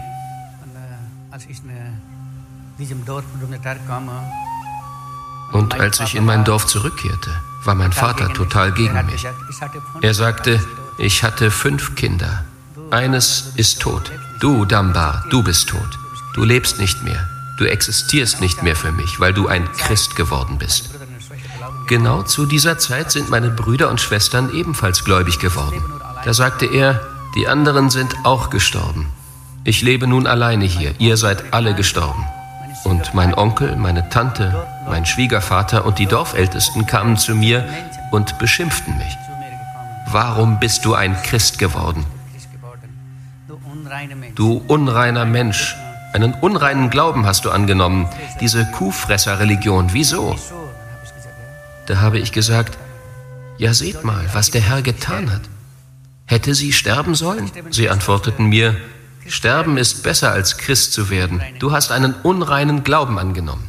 Und als ich in mein Dorf zurückkehrte, war mein Vater total gegen mich. Er sagte, ich hatte fünf Kinder. Eines ist tot. Du, Dambar, du bist tot. Du lebst nicht mehr. Du existierst nicht mehr für mich, weil du ein Christ geworden bist. Genau zu dieser Zeit sind meine Brüder und Schwestern ebenfalls gläubig geworden. Da sagte er, die anderen sind auch gestorben. Ich lebe nun alleine hier, ihr seid alle gestorben. Und mein Onkel, meine Tante, mein Schwiegervater und die Dorfältesten kamen zu mir und beschimpften mich. Warum bist du ein Christ geworden? Du unreiner Mensch, einen unreinen Glauben hast du angenommen, diese Kuhfresser-Religion, wieso? Da habe ich gesagt, ja seht mal, was der Herr getan hat. Hätte sie sterben sollen? Sie antworteten mir, Sterben ist besser als Christ zu werden. Du hast einen unreinen Glauben angenommen.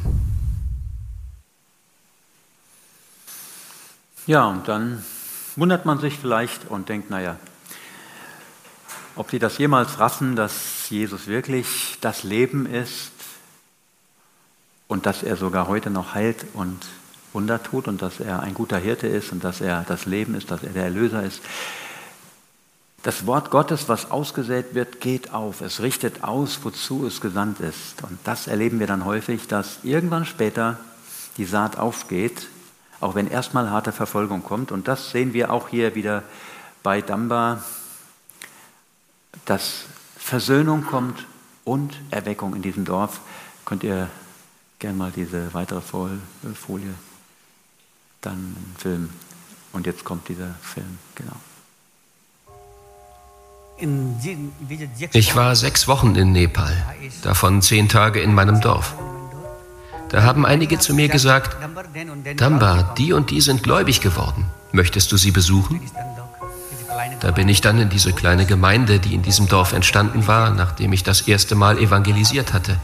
Ja, und dann wundert man sich vielleicht und denkt, naja, ob sie das jemals raffen, dass Jesus wirklich das Leben ist und dass er sogar heute noch heilt und Wunder tut und dass er ein guter Hirte ist und dass er das Leben ist, dass er der Erlöser ist. Das Wort Gottes, was ausgesät wird, geht auf. Es richtet aus, wozu es gesandt ist. Und das erleben wir dann häufig, dass irgendwann später die Saat aufgeht, auch wenn erstmal harte Verfolgung kommt. Und das sehen wir auch hier wieder bei Damba, dass Versöhnung kommt und Erweckung in diesem Dorf. Könnt ihr gerne mal diese weitere Folie dann filmen. Und jetzt kommt dieser Film, genau.
Ich war sechs Wochen in Nepal, davon zehn Tage in meinem Dorf. Da haben einige zu mir gesagt, Damba, die und die sind gläubig geworden. Möchtest du sie besuchen? Da bin ich dann in diese kleine Gemeinde, die in diesem Dorf entstanden war, nachdem ich das erste Mal evangelisiert hatte.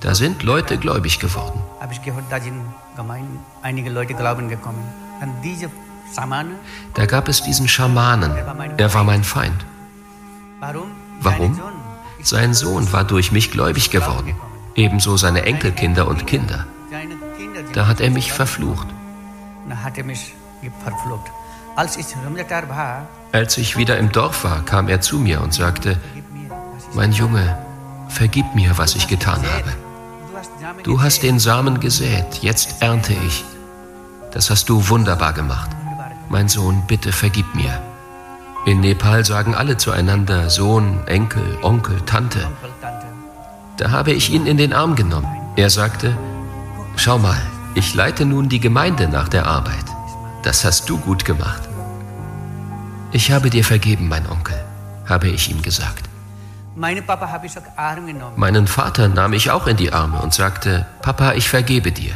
Da sind Leute gläubig geworden. Da gab es diesen Schamanen. Er war mein Feind. Warum? Sein Sohn war durch mich gläubig geworden, ebenso seine Enkelkinder und Kinder. Da hat er mich verflucht. Als ich wieder im Dorf war, kam er zu mir und sagte, mein Junge, vergib mir, was ich getan habe. Du hast den Samen gesät, jetzt ernte ich. Das hast du wunderbar gemacht. Mein Sohn, bitte vergib mir. In Nepal sagen alle zueinander Sohn, Enkel, Onkel, Tante. Da habe ich ihn in den Arm genommen. Er sagte, schau mal, ich leite nun die Gemeinde nach der Arbeit. Das hast du gut gemacht. Ich habe dir vergeben, mein Onkel, habe ich ihm gesagt. Meinen Vater nahm ich auch in die Arme und sagte, Papa, ich vergebe dir.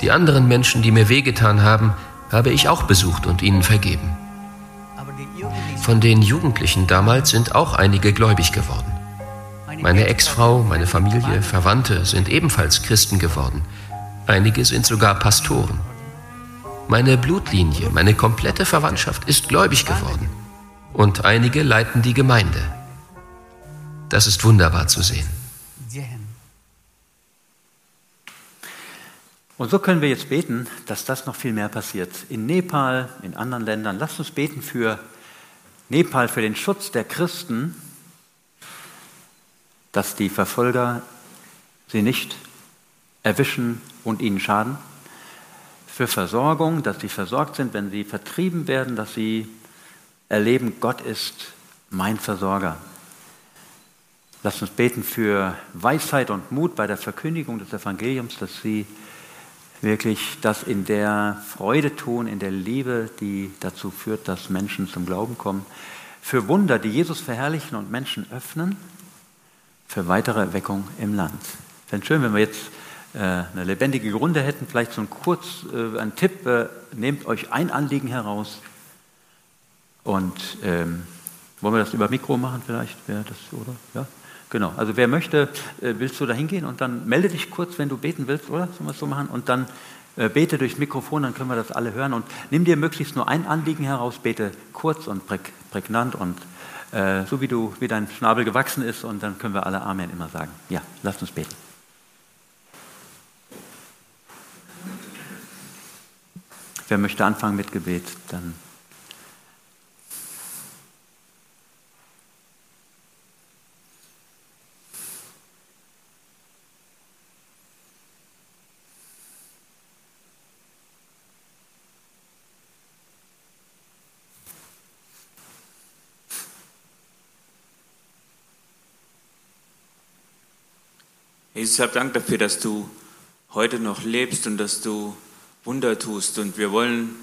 Die anderen Menschen, die mir wehgetan haben, habe ich auch besucht und ihnen vergeben. Von den Jugendlichen damals sind auch einige gläubig geworden. Meine Ex-Frau, meine Familie, Verwandte sind ebenfalls Christen geworden. Einige sind sogar Pastoren. Meine Blutlinie, meine komplette Verwandtschaft ist gläubig geworden. Und einige leiten die Gemeinde. Das ist wunderbar zu sehen.
Und so können wir jetzt beten, dass das noch viel mehr passiert. In Nepal, in anderen Ländern. Lasst uns beten für Nepal für den Schutz der Christen, dass die Verfolger sie nicht erwischen und ihnen schaden. Für Versorgung, dass sie versorgt sind, wenn sie vertrieben werden, dass sie erleben, Gott ist mein Versorger. Lasst uns beten für Weisheit und Mut bei der Verkündigung des Evangeliums, dass sie wirklich das in der Freude tun, in der Liebe, die dazu führt, dass Menschen zum Glauben kommen. Für Wunder, die Jesus verherrlichen und Menschen öffnen, für weitere Erweckung im Land. Es schön, wenn wir jetzt eine lebendige Runde hätten. Vielleicht so ein kurz äh, ein Tipp: äh, Nehmt euch ein Anliegen heraus und ähm, wollen wir das über Mikro machen vielleicht? Wäre das oder? Ja. Genau, also wer möchte, äh, willst du da hingehen und dann melde dich kurz, wenn du beten willst, oder? Sollen wir es so machen? Und dann äh, bete durchs Mikrofon, dann können wir das alle hören. Und nimm dir möglichst nur ein Anliegen heraus, bete kurz und prägnant und äh, so wie, du, wie dein Schnabel gewachsen ist. Und dann können wir alle Amen immer sagen. Ja, lasst uns beten. Wer möchte anfangen mit Gebet, dann.
Jesus, hab Dank dafür, dass du heute noch lebst und dass du Wunder tust. Und wir wollen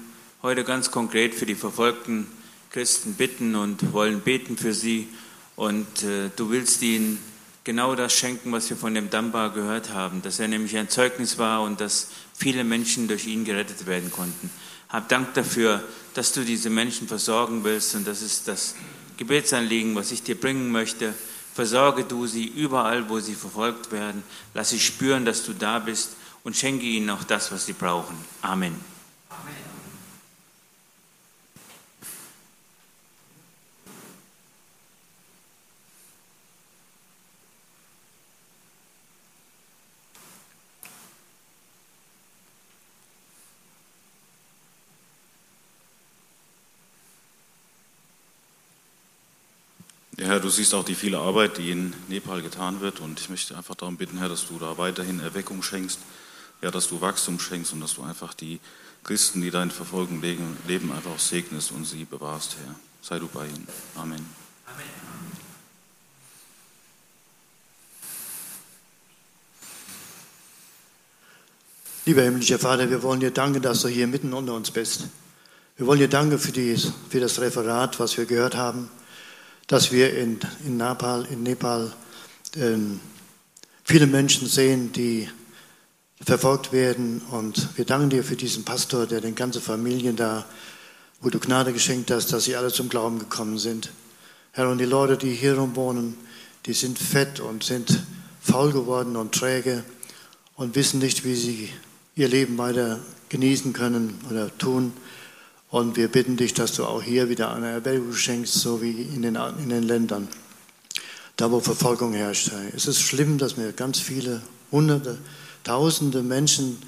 heute ganz konkret für die verfolgten Christen bitten und wollen beten für sie. Und äh, du willst ihnen genau das schenken, was wir von dem Damba gehört haben, dass er nämlich ein Zeugnis war und dass viele Menschen durch ihn gerettet werden konnten. Hab Dank dafür, dass du diese Menschen versorgen willst und das ist das Gebetsanliegen, was ich dir bringen möchte Versorge du sie überall, wo sie verfolgt werden. Lass sie spüren, dass du da bist und schenke ihnen auch das, was sie brauchen. Amen. Amen.
Herr, du siehst auch die viele Arbeit, die in Nepal getan wird. Und ich möchte einfach darum bitten, Herr, dass du da weiterhin Erweckung schenkst, ja, dass du Wachstum schenkst und dass du einfach die Christen, die da in Verfolgung leben, einfach auch segnest und sie bewahrst, Herr. Sei du bei ihnen. Amen. Amen.
Lieber himmlischer Vater, wir wollen dir danken, dass du hier mitten unter uns bist. Wir wollen dir danken für, die, für das Referat, was wir gehört haben dass wir in, in, Nepal, in Nepal ähm, viele Menschen sehen, die verfolgt werden. Und wir danken dir für diesen Pastor, der den ganzen Familien da, wo du Gnade geschenkt hast, dass sie alle zum Glauben gekommen sind. Herr, und die Leute, die hier wohnen, die sind fett und sind faul geworden und träge und wissen nicht, wie sie ihr Leben weiter genießen können oder tun. Und wir bitten dich, dass du auch hier wieder eine Erweckung schenkst, so wie in den, in den Ländern, da wo Verfolgung herrscht. Es ist schlimm, dass mir ganz viele, hunderte, tausende Menschen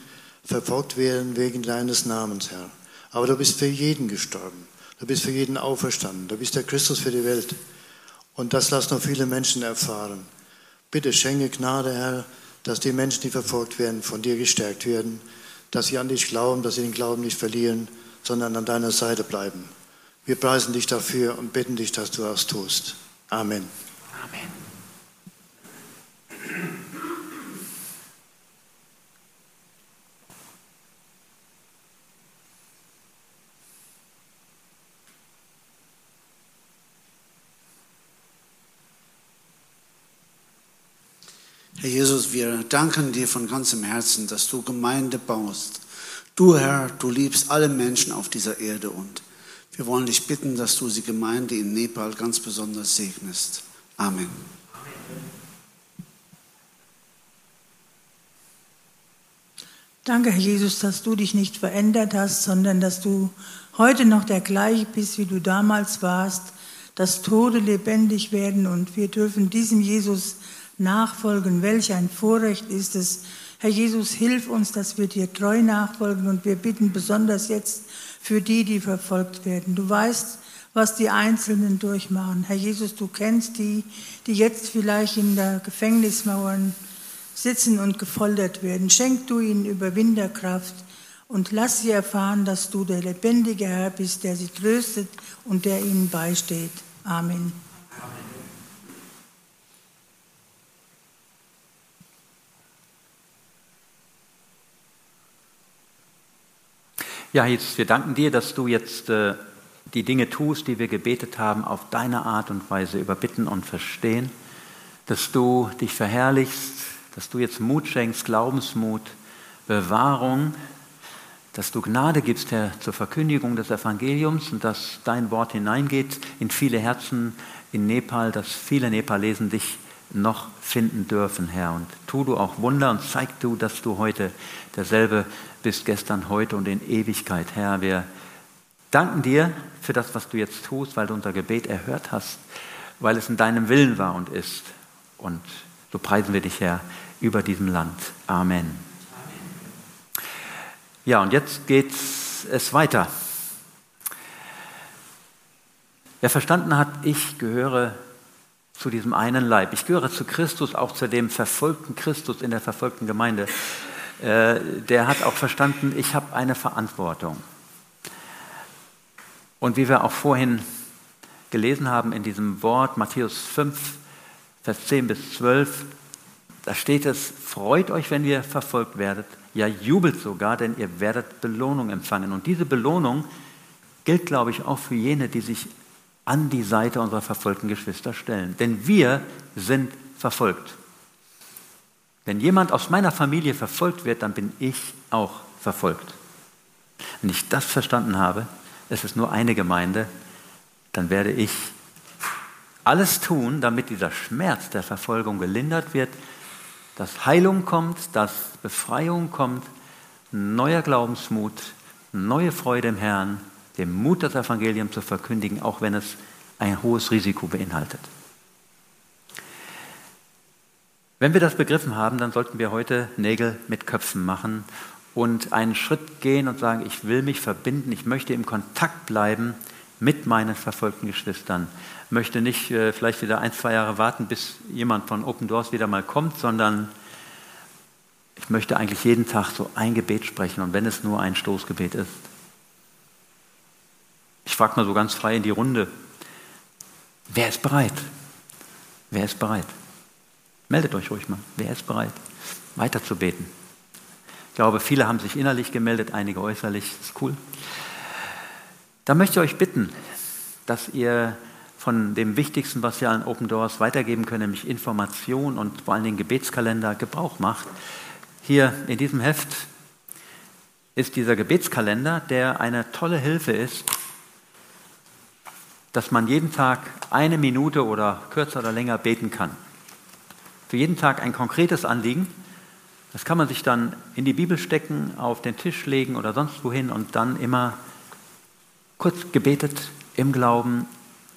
verfolgt werden wegen deines Namens, Herr. Aber du bist für jeden gestorben. Du bist für jeden auferstanden. Du bist der Christus für die Welt. Und das lass noch viele Menschen erfahren. Bitte schenke Gnade, Herr, dass die Menschen, die verfolgt werden, von dir gestärkt werden, dass sie an dich glauben, dass sie den Glauben nicht verlieren sondern an deiner Seite bleiben. Wir preisen dich dafür und bitten dich, dass du das tust. Amen.
Herr Jesus, wir danken dir von ganzem Herzen, dass du Gemeinde baust Du, Herr, du liebst alle Menschen auf dieser Erde und wir wollen dich bitten, dass du die Gemeinde in Nepal ganz besonders segnest. Amen.
Danke, Herr Jesus, dass du dich nicht verändert hast, sondern dass du heute noch der gleiche bist, wie du damals warst, dass Tode lebendig werden und wir dürfen diesem Jesus nachfolgen. Welch ein Vorrecht ist es, Herr Jesus, hilf uns, dass wir dir treu nachfolgen und wir bitten besonders jetzt für die, die verfolgt werden. Du weißt, was die Einzelnen durchmachen. Herr Jesus, du kennst die, die jetzt vielleicht in der Gefängnismauern sitzen und gefoltert werden. Schenk du ihnen Überwinderkraft und lass sie erfahren, dass du der lebendige Herr bist, der sie tröstet und der ihnen beisteht. Amen. Amen.
Ja, Jesus, wir danken dir, dass du jetzt äh, die Dinge tust, die wir gebetet haben, auf deine Art und Weise überbitten und verstehen, dass du dich verherrlichst, dass du jetzt Mut schenkst, Glaubensmut, Bewahrung, dass du Gnade gibst, Herr, zur Verkündigung des Evangeliums und dass dein Wort hineingeht in viele Herzen in Nepal, dass viele Nepalesen dich noch finden dürfen, Herr. Und tu du auch Wunder und zeig du, dass du heute derselbe bist, gestern, heute und in Ewigkeit, Herr. Wir danken dir für das, was du jetzt tust, weil du unser Gebet erhört hast, weil es in deinem Willen war und ist. Und so preisen wir dich, Herr, über diesem Land. Amen. Ja, und jetzt geht es weiter. Wer verstanden hat, ich gehöre zu diesem einen Leib. Ich gehöre zu Christus, auch zu dem verfolgten Christus in der verfolgten Gemeinde. Äh, der hat auch verstanden, ich habe eine Verantwortung. Und wie wir auch vorhin gelesen haben in diesem Wort, Matthäus 5, Vers 10 bis 12, da steht es, freut euch, wenn ihr verfolgt werdet, ja jubelt sogar, denn ihr werdet Belohnung empfangen. Und diese Belohnung gilt, glaube ich, auch für jene, die sich an die Seite unserer verfolgten Geschwister stellen. Denn wir sind verfolgt. Wenn jemand aus meiner Familie verfolgt wird, dann bin ich auch verfolgt. Wenn ich das verstanden habe, es ist nur eine Gemeinde, dann werde ich alles tun, damit dieser Schmerz der Verfolgung gelindert wird, dass Heilung kommt, dass Befreiung kommt, neuer Glaubensmut, neue Freude im Herrn, dem Mut, das Evangelium zu verkündigen, auch wenn es ein hohes Risiko beinhaltet. Wenn wir das begriffen haben, dann sollten wir heute Nägel mit Köpfen machen und einen Schritt gehen und sagen, ich will mich verbinden, ich möchte im Kontakt bleiben mit meinen verfolgten Geschwistern. Ich möchte nicht äh, vielleicht wieder ein, zwei Jahre warten, bis jemand von Open Doors wieder mal kommt, sondern ich möchte eigentlich jeden Tag so ein Gebet sprechen und wenn es nur ein Stoßgebet ist. Ich frage mal so ganz frei in die Runde, wer ist bereit? Wer ist bereit? Meldet euch ruhig mal, wer ist bereit, weiter zu beten? Ich glaube, viele haben sich innerlich gemeldet, einige äußerlich, das ist cool. Da möchte ich euch bitten, dass ihr von dem Wichtigsten, was wir an Open Doors weitergeben können, nämlich Information und vor allen Dingen Gebetskalender, Gebrauch macht. Hier in diesem Heft ist dieser Gebetskalender, der eine tolle Hilfe ist, dass man jeden Tag eine Minute oder kürzer oder länger beten kann. Für jeden Tag ein konkretes Anliegen. Das kann man sich dann in die Bibel stecken, auf den Tisch legen oder sonst wohin und dann immer kurz gebetet im Glauben,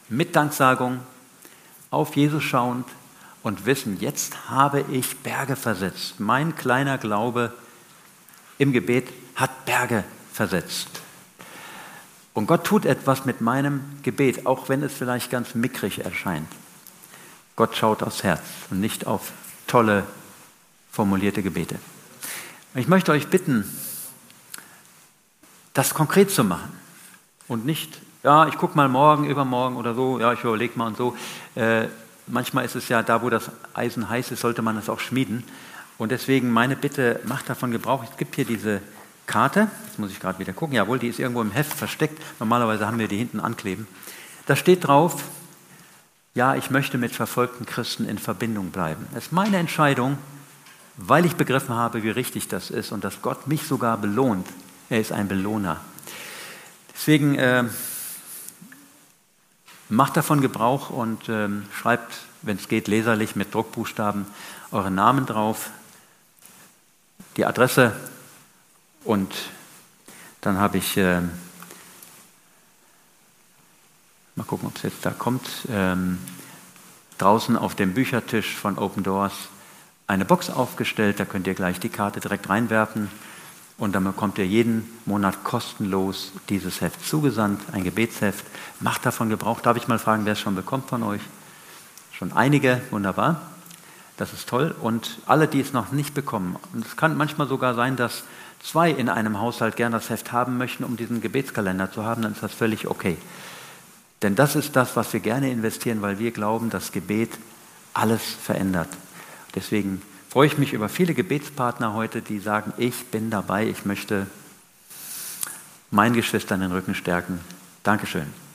mit Danksagung, auf Jesus schauend und wissen, jetzt habe ich Berge versetzt. Mein kleiner Glaube im Gebet hat Berge versetzt. Und Gott tut etwas mit meinem Gebet, auch wenn es vielleicht ganz mickrig erscheint. Gott schaut aufs Herz und nicht auf tolle formulierte Gebete. Ich möchte euch bitten, das konkret zu machen und nicht, ja, ich gucke mal morgen, übermorgen oder so, ja, ich überlege mal und so. Äh, manchmal ist es ja da, wo das Eisen heiß ist, sollte man es auch schmieden. Und deswegen meine Bitte, macht davon Gebrauch. Es gibt hier diese Karte, jetzt muss ich gerade wieder gucken, jawohl, die ist irgendwo im Heft versteckt. Normalerweise haben wir die hinten ankleben. Da steht drauf, ja, ich möchte mit verfolgten Christen in Verbindung bleiben. Das ist meine Entscheidung, weil ich begriffen habe, wie richtig das ist und dass Gott mich sogar belohnt. Er ist ein Belohner. Deswegen äh, macht davon Gebrauch und äh, schreibt, wenn es geht, leserlich mit Druckbuchstaben euren Namen drauf, die Adresse und dann habe ich, äh, mal gucken, ob es jetzt da kommt, ähm, draußen auf dem Büchertisch von Open Doors eine Box aufgestellt. Da könnt ihr gleich die Karte direkt reinwerfen. Und dann bekommt ihr jeden Monat kostenlos dieses Heft zugesandt, ein Gebetsheft. Macht davon Gebrauch. Darf ich mal fragen, wer es schon bekommt von euch? Schon einige, wunderbar. Das ist toll. Und alle, die es noch nicht bekommen. Und es kann manchmal sogar sein, dass zwei in einem Haushalt gern das Heft haben möchten, um diesen Gebetskalender zu haben, dann ist das völlig okay. Denn das ist das, was wir gerne investieren, weil wir glauben, dass Gebet alles verändert. Deswegen freue ich mich über viele Gebetspartner heute, die sagen, ich bin dabei, ich möchte meinen Geschwistern den Rücken stärken. Dankeschön.